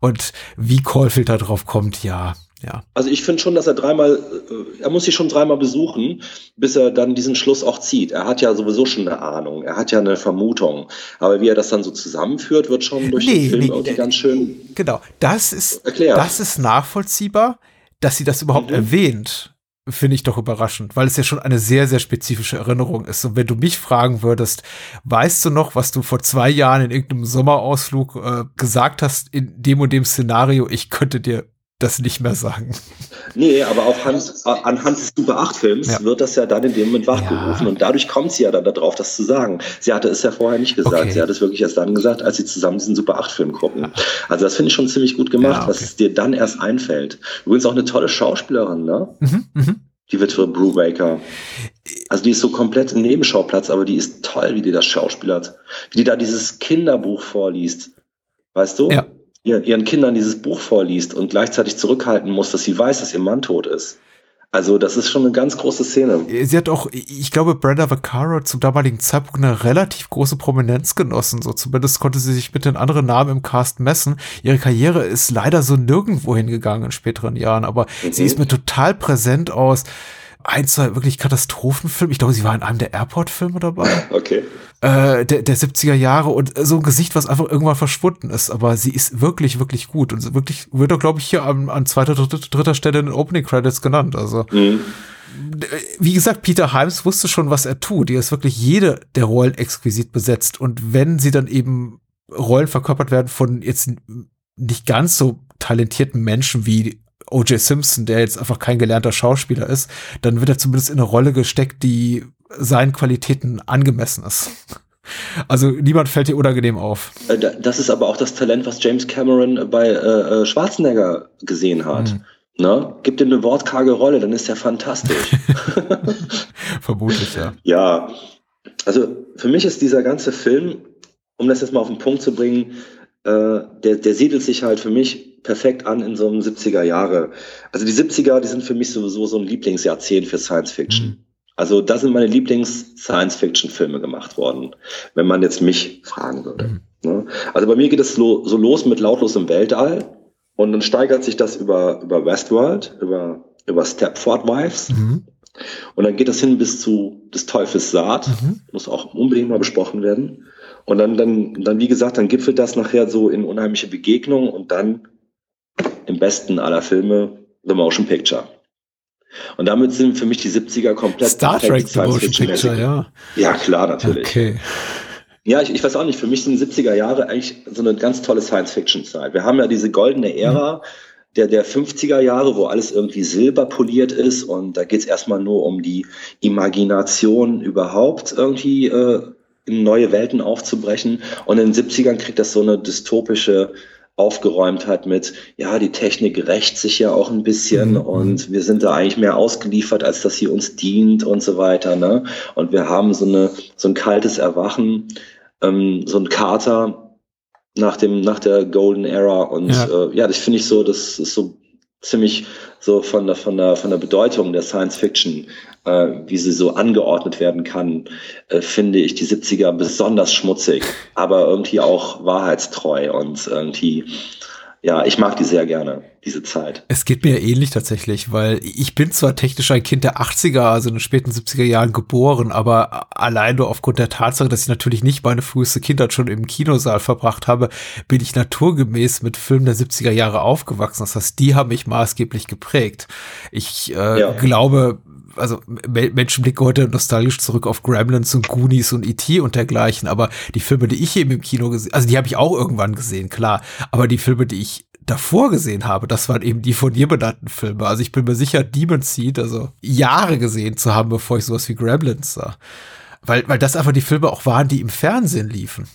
Und wie Caulfield da drauf kommt, ja, ja. Also ich finde schon, dass er dreimal, äh, er muss sich schon dreimal besuchen, bis er dann diesen Schluss auch zieht. Er hat ja sowieso schon eine Ahnung, er hat ja eine Vermutung. Aber wie er das dann so zusammenführt, wird schon durch Nee, den Film nee, irgendwie äh, ganz schön Genau, das ist, erklärt. das ist nachvollziehbar, dass sie das überhaupt Mhm. erwähnt. Finde ich doch überraschend, weil es ja schon eine sehr, sehr spezifische Erinnerung ist. Und wenn du mich fragen würdest, weißt du noch, was du vor zwei Jahren in irgendeinem Sommerausflug äh, gesagt hast, in dem und dem Szenario, ich könnte dir das nicht mehr sagen. Nee, aber auch Hand, anhand des Super 8 Films Ja. wird das ja dann in dem Moment wachgerufen Ja. und dadurch kommt sie ja dann darauf, das zu sagen. Sie hatte es ja vorher nicht gesagt. Okay. Sie hat es wirklich erst dann gesagt, als sie zusammen diesen Super 8 Film gucken. Also das finde ich schon ziemlich gut gemacht, Ja, okay. dass es dir dann erst einfällt. Übrigens auch eine tolle Schauspielerin, ne? Mhm, mhm. Die Witwe Brubaker. Also die ist so komplett im Nebenschauplatz, aber die ist toll, wie die das schauspielert. Wie die da dieses Kinderbuch vorliest. Weißt du? Ja. Ihr, ihren Kindern dieses Buch vorliest und gleichzeitig zurückhalten muss, dass sie weiß, dass ihr Mann tot ist. Also das ist schon eine ganz große Szene. Sie hat auch, ich glaube, Brenda Vaccaro zum damaligen Zeitpunkt eine relativ große Prominenz genossen. So zumindest konnte sie sich mit den anderen Namen im Cast messen. Ihre Karriere ist leider so nirgendwo hingegangen in späteren Jahren, aber sie ist mir total präsent aus ein, zwei wirklich Katastrophenfilme. Ich glaube, sie war in einem der Airport-Filme dabei. Okay. Äh, der, der 70er Jahre und so ein Gesicht, was einfach irgendwann verschwunden ist. Aber sie ist wirklich, wirklich gut. Und sie wirklich wird doch, glaube ich, hier an, an zweiter, dritter, dritter Stelle in den Opening Credits genannt. Also. Mhm. Wie gesagt, Peter Himes wusste schon, was er tut. Die ist wirklich jede der Rollen exquisit besetzt. Und wenn sie dann eben Rollen verkörpert werden von jetzt nicht ganz so talentierten Menschen wie O.J. Simpson, der jetzt einfach kein gelernter Schauspieler ist, dann wird er zumindest in eine Rolle gesteckt, die seinen Qualitäten angemessen ist. Also niemand fällt dir unangenehm auf. Äh, das ist aber auch das Talent, was James Cameron bei äh, äh Schwarzenegger gesehen hat. Mhm. Ne? Gib ihm eine wortkarge Rolle, dann ist er fantastisch. *laughs* *laughs* Vermutlich, ja. Ja, also für mich ist dieser ganze Film, um das jetzt mal auf den Punkt zu bringen, äh, der, der siedelt sich halt für mich perfekt an in so einem 70er Jahre. Also die 70er, die sind für mich sowieso so ein Lieblingsjahrzehnt für Science Fiction. Mhm. Also da sind meine Lieblings-Science-Fiction-Filme gemacht worden, wenn man jetzt mich fragen würde. Mhm. Ne? Also bei mir geht es so, so los mit Lautlos im Weltall und dann steigert sich das über, über Westworld, über, über Stepford Wives. Mhm. Und dann geht das hin bis zu des Teufels Saat. Mhm. Muss auch unbedingt mal besprochen werden. Und dann, dann, dann, wie gesagt, dann gipfelt das nachher so in unheimliche Begegnungen und dann im besten aller Filme The Motion Picture. Und damit sind für mich die 70er komplett Star Trek The Motion Picture, ja. Ja, klar, natürlich. Okay. Ja, ich, ich weiß auch nicht, für mich sind 70er Jahre eigentlich so eine ganz tolle Science-Fiction-Zeit. Wir haben ja diese goldene Ära, mhm der, der 50er Jahre, wo alles irgendwie silberpoliert ist und da geht's erstmal nur um die Imagination überhaupt irgendwie äh, in neue Welten aufzubrechen. Und in den 70ern kriegt das so eine dystopische Aufgeräumtheit mit, ja, die Technik rächt sich ja auch ein bisschen mhm. und wir sind da eigentlich mehr ausgeliefert, als dass sie uns dient und so weiter. Ne? Und wir haben so, eine, so ein kaltes Erwachen, ähm, so ein Kater nach, dem, nach der Golden Era. Und ja, äh, ja das finde ich so, das ist so ziemlich so von der, von der, von der Bedeutung der Science Fiction, äh, wie sie so angeordnet werden kann, äh, finde ich die 70er besonders schmutzig, aber irgendwie auch wahrheitstreu und irgendwie ja, ich mag die sehr gerne, diese Zeit. Es geht mir ähnlich tatsächlich, weil ich bin zwar technisch ein Kind der 80er, also in den späten 70er Jahren geboren, aber allein nur aufgrund der Tatsache, dass ich natürlich nicht meine früheste Kindheit schon im Kinosaal verbracht habe, bin ich naturgemäß mit Filmen der 70er Jahre aufgewachsen. Das heißt, die haben mich maßgeblich geprägt. Ich äh, ja. glaube, also Menschen blicken heute nostalgisch zurück auf Gremlins und Goonies und E.T. und dergleichen, aber die Filme, die ich eben im Kino gesehen, also die habe ich auch irgendwann gesehen, klar, aber die Filme, die ich davor gesehen habe, das waren eben die von dir benannten Filme. Also ich bin mir sicher, Demon Seed, also Jahre gesehen zu haben, bevor ich sowas wie Gremlins sah. Weil, weil das einfach die Filme auch waren, die im Fernsehen liefen.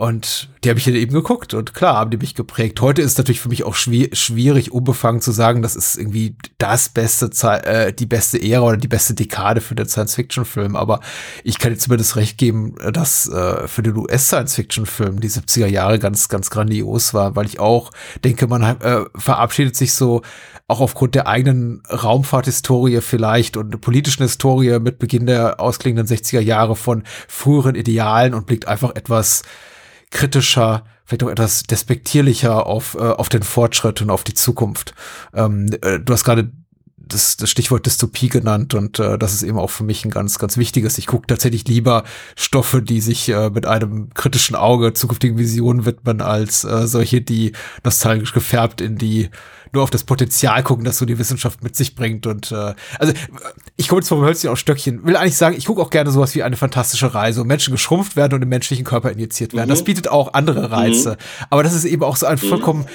Und die habe ich hier eben geguckt und klar, haben die mich geprägt. Heute ist natürlich für mich auch schwierig, unbefangen zu sagen, das ist irgendwie das beste, Ze äh, die beste Ära oder die beste Dekade für den Science-Fiction-Film. Aber ich kann jetzt zumindest recht geben, dass äh, für den US-Science-Fiction-Film die 70er Jahre ganz, ganz grandios war, weil ich auch denke, man äh, verabschiedet sich so auch aufgrund der eigenen Raumfahrthistorie vielleicht und politischen Historie mit Beginn der ausklingenden 60er Jahre von früheren Idealen und blickt einfach etwas kritischer, vielleicht auch etwas despektierlicher auf, äh, auf den Fortschritt und auf die Zukunft. Ähm, äh, du hast gerade das, das Stichwort Dystopie genannt und äh, das ist eben auch für mich ein ganz, ganz wichtiges. Ich gucke tatsächlich lieber Stoffe, die sich äh, mit einem kritischen Auge zukünftigen Visionen widmen, als äh, solche, die nostalgisch gefärbt in die nur auf das Potenzial gucken, das so die Wissenschaft mit sich bringt. Und äh, also ich komme jetzt vom Hölzchen auf Stöckchen. Will eigentlich sagen, ich gucke auch gerne sowas wie eine fantastische Reise, wo Menschen geschrumpft werden und im menschlichen Körper injiziert werden. Mhm. Das bietet auch andere Reize. Mhm. Aber das ist eben auch so ein mhm. vollkommen äh,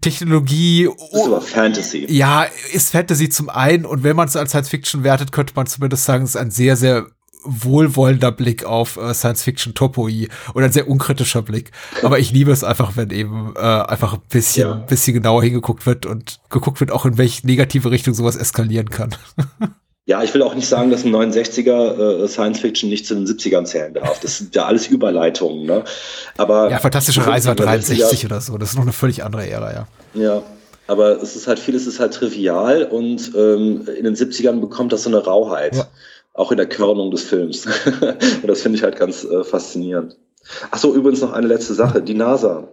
Technologie. Das ist aber Fantasy. Ja, ist Fantasy zum einen und wenn man es als Science Fiction wertet, könnte man zumindest sagen, es ist ein sehr, sehr wohlwollender Blick auf äh, Science-Fiction-Topoi und ein sehr unkritischer Blick. Aber ich liebe es einfach, wenn eben äh, einfach ein bisschen, ja. bisschen genauer hingeguckt wird und geguckt wird, auch in welche negative Richtung sowas eskalieren kann. *laughs* Ja, ich will auch nicht sagen, dass ein 69er äh, Science Fiction nicht zu den 70ern zählen darf. Das sind ja alles Überleitungen, ne? Aber. Ja, fantastische Reise war 63 oder so. Das ist noch eine völlig andere Ära, ja. Ja. Aber es ist halt vieles ist halt trivial und ähm, in den 70ern bekommt das so eine Rauheit. Ja auch in der Körnung des Films. *laughs* und das finde ich halt ganz äh, faszinierend. Ach so, übrigens noch eine letzte Sache. Die NASA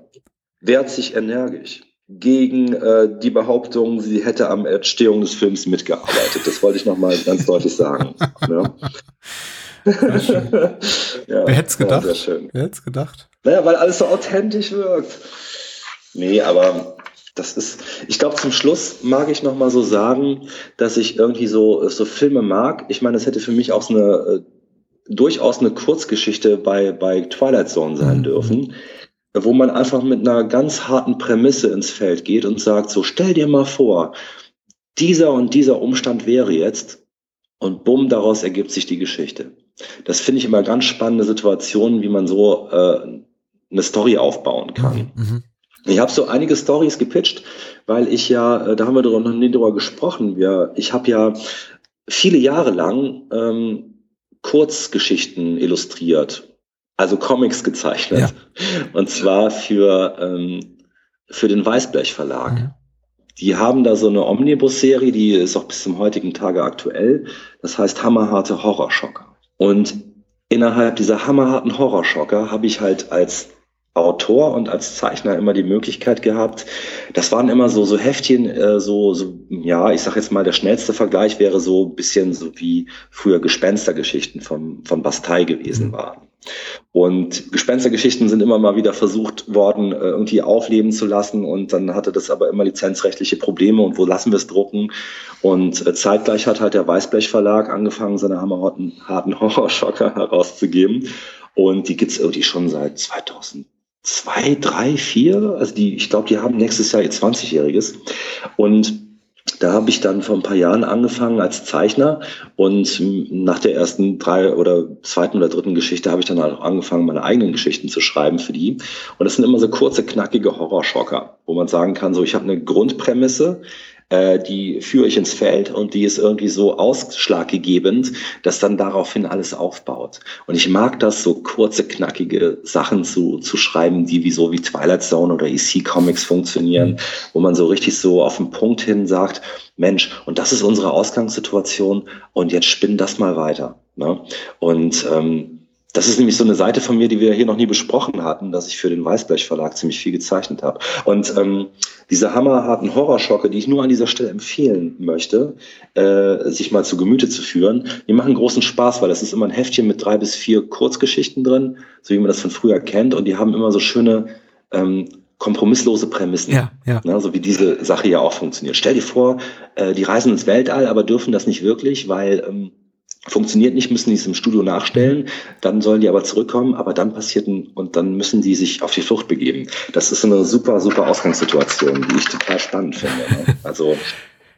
wehrt sich energisch. Gegen äh, die Behauptung, sie hätte am Entstehung des Films mitgearbeitet. Das wollte ich nochmal ganz deutlich sagen. *laughs* ja. *laughs* ja, Wer hätte es gedacht? Ja. Wer hätte es gedacht? Naja, weil alles so authentisch wirkt. Nee, aber das ist, ich glaube, zum Schluss mag ich noch mal so sagen, dass ich irgendwie so, so Filme mag. Ich meine, es hätte für mich auch so eine, äh, durchaus eine Kurzgeschichte bei, bei Twilight Zone sein mhm. dürfen, wo man einfach mit einer ganz harten Prämisse ins Feld geht und sagt, so stell dir mal vor, dieser und dieser Umstand wäre jetzt und bumm, daraus ergibt sich die Geschichte. Das finde ich immer ganz spannende Situationen, wie man so äh, eine Story aufbauen kann. Mhm. mhm. Ich habe so einige Stories gepitcht, weil ich ja, äh, da haben wir noch nie drüber gesprochen. Wir, ich habe ja viele Jahre lang ähm, Kurzgeschichten illustriert, also Comics gezeichnet. Ja. Und zwar für, ähm, für den Weißblech Verlag. Mhm. Die haben da so eine Omnibus-Serie, die ist auch bis zum heutigen Tage aktuell. Das heißt Hammerharte Horrorschocker. Und innerhalb dieser hammerharten Horrorschocker habe ich halt als Autor und als Zeichner immer die Möglichkeit gehabt. Das waren immer so so Heftchen, äh, so so ja, ich sag jetzt mal, der schnellste Vergleich wäre so ein bisschen so wie früher Gespenstergeschichten von von Bastei gewesen mhm. waren. Und Gespenstergeschichten sind immer mal wieder versucht worden, äh, irgendwie aufleben zu lassen. Und dann hatte das aber immer lizenzrechtliche Probleme. Und wo lassen wir es drucken? Und äh, zeitgleich hat halt der Weißblech Verlag angefangen, seine hammerharten *laughs* Horrorschocker herauszugeben. Und die gibt's irgendwie schon seit 2000 zwei, drei, vier. Also die, ich glaube, die haben nächstes Jahr ihr 20-Jähriges. Und da habe ich dann vor ein paar Jahren angefangen als Zeichner und nach der ersten drei oder zweiten oder dritten Geschichte habe ich dann auch angefangen, meine eigenen Geschichten zu schreiben für die. Und das sind immer so kurze, knackige Horrorschocker, wo man sagen kann, so ich habe eine Grundprämisse, äh, die führe ich ins Feld und die ist irgendwie so ausschlaggebend, dass dann daraufhin alles aufbaut. Und ich mag das, so kurze, knackige Sachen zu, zu schreiben, die wie so wie Twilight Zone oder EC Comics funktionieren, wo man so richtig so auf den Punkt hin sagt, Mensch, und das ist unsere Ausgangssituation und jetzt spinn das mal weiter. Ne? Und ähm, das ist nämlich so eine Seite von mir, die wir hier noch nie besprochen hatten, dass ich für den Weißblech Verlag ziemlich viel gezeichnet habe. Und ähm, diese hammerharten Horrorschocke, die ich nur an dieser Stelle empfehlen möchte, äh, sich mal zu Gemüte zu führen, die machen großen Spaß, weil das ist immer ein Heftchen mit drei bis vier Kurzgeschichten drin, so wie man das von früher kennt. Und die haben immer so schöne ähm, kompromisslose Prämissen. Ja, ja. Ne, so wie diese Sache ja auch funktioniert. Stell dir vor, äh, die reisen ins Weltall, aber dürfen das nicht wirklich, weil ähm, funktioniert nicht, müssen die es im Studio nachstellen, dann sollen die aber zurückkommen, aber dann passiert ein, und dann müssen die sich auf die Flucht begeben. Das ist eine super, super Ausgangssituation, die ich total spannend finde. Ne? Also,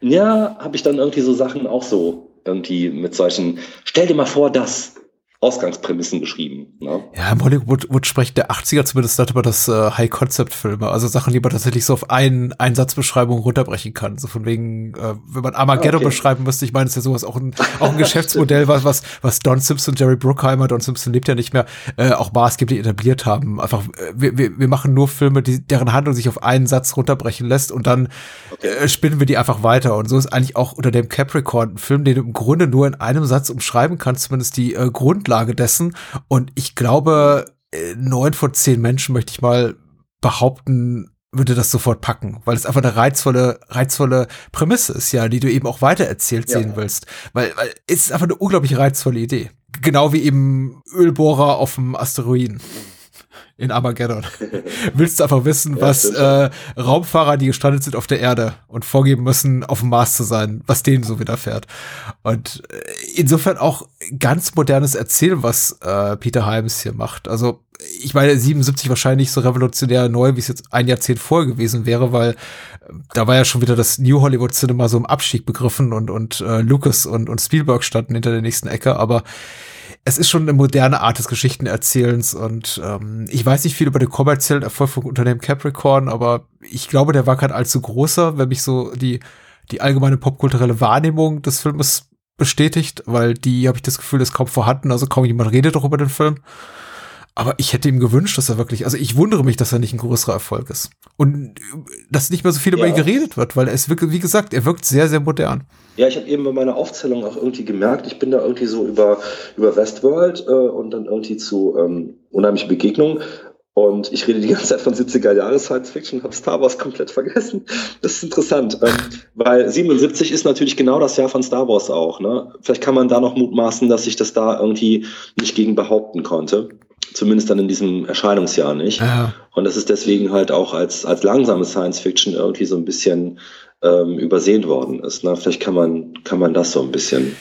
ja, habe ich dann irgendwie so Sachen auch so irgendwie mit solchen, stell dir mal vor, das, Ausgangsprämissen beschrieben. Ne? Ja, im Hollywood spricht der 80er zumindest über das äh, High-Concept-Filme, also Sachen, die man tatsächlich so auf einen Einsatzbeschreibung runterbrechen kann. So von wegen, äh, wenn man Armageddon okay. beschreiben müsste, ich meine, ist ja sowas auch ein, auch ein *laughs* Geschäftsmodell, was, was, was Don Simpson, Jerry Bruckheimer, Don Simpson lebt ja nicht mehr, äh, auch maßgeblich etabliert haben. Einfach, äh, wir, wir, wir machen nur Filme, die, deren Handlung sich auf einen Satz runterbrechen lässt und dann okay. äh, spinnen wir die einfach weiter. Und so ist eigentlich auch unter dem Capricorn ein Film, den du im Grunde nur in einem Satz umschreiben kannst, zumindest die äh, Grundlage Grundlage dessen. Und ich glaube, äh, neun von zehn Menschen möchte ich mal behaupten, würde das sofort packen, weil es einfach eine reizvolle, reizvolle Prämisse ist, ja, die du eben auch weitererzählt ja. sehen willst. Weil, weil es ist einfach eine unglaublich reizvolle Idee. Genau wie eben Ölbohrer auf dem Asteroiden in Armageddon. *laughs* Willst du einfach wissen, ja, was äh, Raumfahrer, die gestrandet sind auf der Erde und vorgeben müssen, auf dem Mars zu sein, was denen so widerfährt. Und äh, insofern auch ganz modernes Erzählen, was äh, Peter Hyams hier macht. Also ich meine, 77 wahrscheinlich so revolutionär neu, wie es jetzt ein Jahrzehnt vorher gewesen wäre, weil äh, da war ja schon wieder das New Hollywood Cinema so im Abstieg begriffen und, und äh, Lucas und, und Spielberg standen hinter der nächsten Ecke, aber es ist schon eine moderne Art des Geschichtenerzählens und ähm, ich weiß nicht viel über den kommerziellen Erfolg von Unternehmen Capricorn, aber ich glaube, der war kein allzu großer, wenn mich so die, die allgemeine popkulturelle Wahrnehmung des Filmes bestätigt, weil die habe ich das Gefühl, ist kaum vorhanden, also kaum jemand redet doch über den Film. Aber ich hätte ihm gewünscht, dass er wirklich, also ich wundere mich, dass er nicht ein größerer Erfolg ist. Und dass nicht mehr so viel ja. über ihn geredet wird, weil er ist wirklich, wie gesagt, er wirkt sehr, sehr modern. Ja, ich habe eben bei meiner Aufzählung auch irgendwie gemerkt, ich bin da irgendwie so über, über Westworld äh, und dann irgendwie zu ähm, unheimliche Begegnungen Und ich rede die ganze Zeit von 70er Jahre Science Fiction, habe Star Wars komplett vergessen. *laughs* Das ist interessant, ähm, weil 77 ist natürlich genau das Jahr von Star Wars auch. Ne? Vielleicht kann man da noch mutmaßen, dass ich das da irgendwie nicht gegen behaupten konnte. Zumindest dann in diesem Erscheinungsjahr nicht. Ja. Und das ist deswegen halt auch als, als langsame Science Fiction irgendwie so ein bisschen ähm, übersehen worden ist. Ne? Vielleicht kann man, kann man das so ein bisschen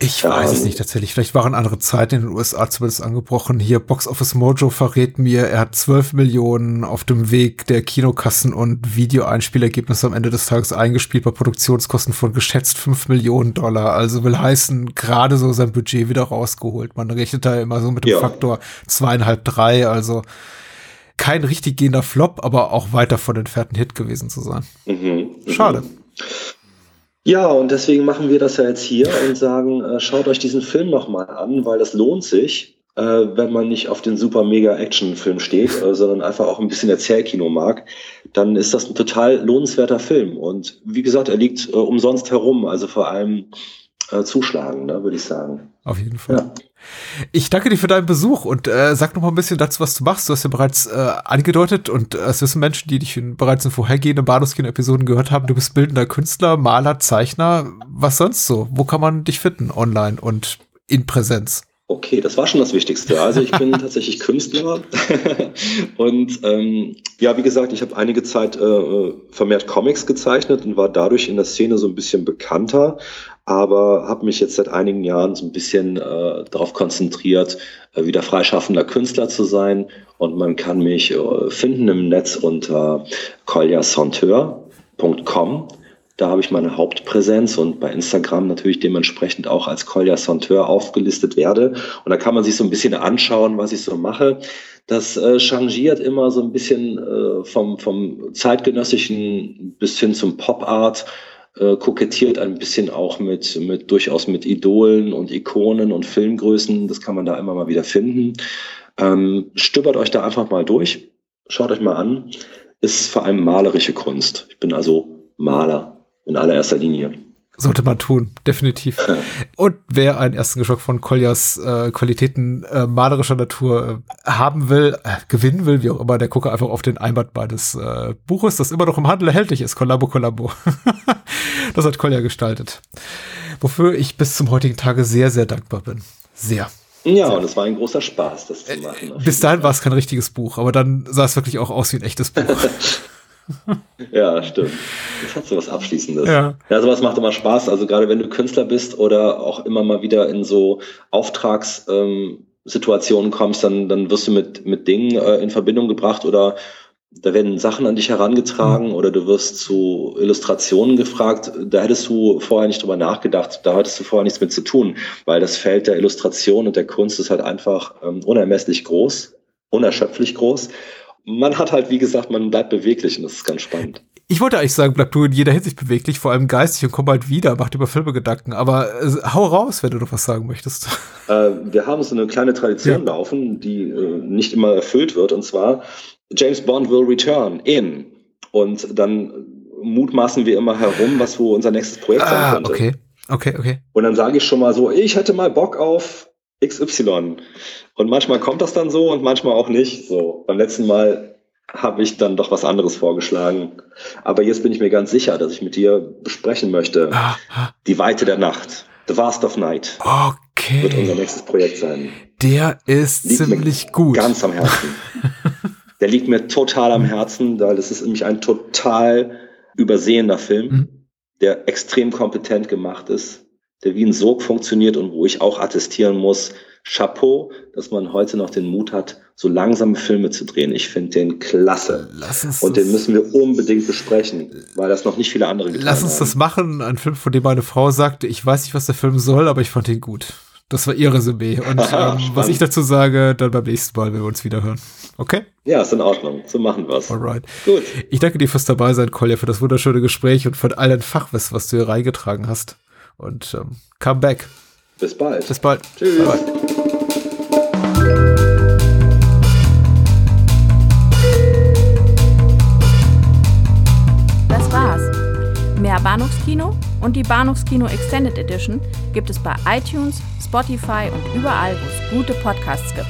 Ich weiß es Ähm, nicht tatsächlich. Vielleicht waren andere Zeiten in den USA zumindest angebrochen. Hier Box Office Mojo verrät mir, er hat 12 Millionen auf dem Weg der Kinokassen und Videoeinspielergebnisse am Ende des Tages eingespielt bei Produktionskosten von geschätzt 5 Millionen Dollar. Also will heißen, gerade so sein Budget wieder rausgeholt. Man rechnet da immer so mit dem Ja. Faktor zweieinhalb, drei. Also kein richtig gehender Flop, aber auch weit davon entfernt ein Hit gewesen zu sein. Mhm. Schade. Ja, und deswegen machen wir das ja jetzt hier und sagen, äh, schaut euch diesen Film nochmal an, weil das lohnt sich, äh, wenn man nicht auf den super mega Action-Film steht, äh, sondern einfach auch ein bisschen Erzählkino mag, dann ist das ein total lohnenswerter Film. Und wie gesagt, er liegt äh, umsonst herum, also vor allem äh, zuschlagen, ne, würde ich sagen. Auf jeden Fall. Ja. Ich danke dir für deinen Besuch und äh, sag noch mal ein bisschen dazu, was du machst. Du hast ja bereits äh, angedeutet und äh, es wissen Menschen, die dich in, bereits in vorhergehenden Bahnhofskino-Episoden gehört haben, du bist bildender Künstler, Maler, Zeichner. Was sonst so? Wo kann man dich finden? Online und in Präsenz? Okay, das war schon das Wichtigste. Also ich bin *laughs* tatsächlich Künstler *laughs* und ähm, ja, wie gesagt, ich habe einige Zeit äh, vermehrt Comics gezeichnet und war dadurch in der Szene so ein bisschen bekannter, aber habe mich jetzt seit einigen Jahren so ein bisschen äh, darauf konzentriert, äh, wieder freischaffender Künstler zu sein und man kann mich äh, finden im Netz unter colliasanteur.com. Da habe ich meine Hauptpräsenz und bei Instagram natürlich dementsprechend auch als Collier Santeur aufgelistet werde. Und da kann man sich so ein bisschen anschauen, was ich so mache. Das äh, changiert immer so ein bisschen äh, vom, vom zeitgenössischen bis hin zum Pop-Art, äh, kokettiert ein bisschen auch mit, mit durchaus mit Idolen und Ikonen und Filmgrößen. Das kann man da immer mal wieder finden. Ähm, stöbert euch da einfach mal durch. Schaut euch mal an. Ist vor allem malerische Kunst. Ich bin also Maler in allererster Linie. Sollte man tun, definitiv. Und wer einen ersten Geschmack von Koljas äh, Qualitäten äh, malerischer Natur äh, haben will, äh, gewinnen will, wie auch immer, der gucke einfach auf den Einband meines äh, Buches, das immer noch im Handel erhältlich ist. Kollabo, Kollabo. *laughs* das hat Kolja gestaltet. Wofür ich bis zum heutigen Tage sehr, sehr dankbar bin. Sehr. Ja, und es war ein großer Spaß, das zu machen. Äh, Bis dahin war es kein richtiges Buch, aber dann sah es wirklich auch aus wie ein echtes Buch. *laughs* Ja, stimmt. Das hat so was Abschließendes. Ja. ja, sowas macht immer Spaß. Also gerade wenn du Künstler bist oder auch immer mal wieder in so Auftragssituationen ähm, kommst, dann, dann wirst du mit, mit Dingen äh, in Verbindung gebracht oder da werden Sachen an dich herangetragen oder du wirst zu Illustrationen gefragt. Da hättest du vorher nicht drüber nachgedacht. Da hattest du vorher nichts mit zu tun, weil das Feld der Illustration und der Kunst ist halt einfach ähm, unermesslich groß, unerschöpflich groß. Man hat halt, wie gesagt, man bleibt beweglich und das ist ganz spannend. Ich wollte eigentlich sagen, bleib du in jeder Hinsicht beweglich, vor allem geistig und komm bald wieder, mach dir über Filme Gedanken. Aber äh, hau raus, wenn du noch was sagen möchtest. Äh, wir haben so eine kleine Tradition Ja. laufen, die äh, nicht immer erfüllt wird. Und zwar, James Bond will return in. Und dann mutmaßen wir immer herum, was wo unser nächstes Projekt sein Ah, könnte. okay. Okay, okay. Und dann sage ich schon mal so, ich hätte mal Bock auf XY. Und manchmal kommt das dann so und manchmal auch nicht. So, beim letzten Mal habe ich dann doch was anderes vorgeschlagen. Aber jetzt bin ich mir ganz sicher, dass ich mit dir besprechen möchte. Ah, ah, Die Weite der Nacht. The Vast of Night wird unser okay. nächstes Projekt sein. Der ist Liegt mir ziemlich gut. Ganz am Herzen. *laughs* Der liegt mir total am Herzen, weil es ist nämlich ein total übersehener Film, Mhm. der extrem kompetent gemacht ist, der wie ein Sog funktioniert und wo ich auch attestieren muss, Chapeau, dass man heute noch den Mut hat, so langsame Filme zu drehen. Ich finde den klasse. Lass uns Und den müssen wir unbedingt besprechen, weil das noch nicht viele andere getan Lass uns haben. das machen. Ein Film, von dem meine Frau sagte, ich weiß nicht, was der Film soll, aber ich fand ihn gut. Das war ihr Resümee. Und Aha, *laughs* ähm, was ich dazu sage, dann beim nächsten Mal, wenn wir uns wieder hören. Okay? Ja, ist in Ordnung. So machen wir's. Alright. Gut. Ich danke dir fürs Dabeisein, Kolja, für das wunderschöne Gespräch und für all dein Fachwissen, was du hier reingetragen hast. Und ähm, come back. Bis bald. Bis bald. Tschüss. Bye bye. Das war's. Mehr Bahnhofskino und die Bahnhofskino Extended Edition gibt es bei iTunes, Spotify und überall, wo es gute Podcasts gibt.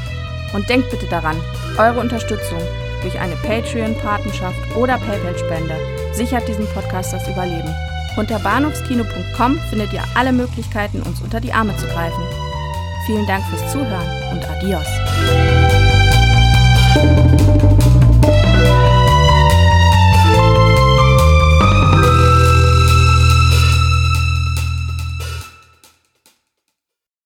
Und denkt bitte daran, eure Unterstützung durch eine Patreon-Patenschaft oder PayPal-Spende sichert diesem Podcast das Überleben. Unter bahnhofskino.com findet ihr alle Möglichkeiten, uns unter die Arme zu greifen. Vielen Dank fürs Zuhören und adios.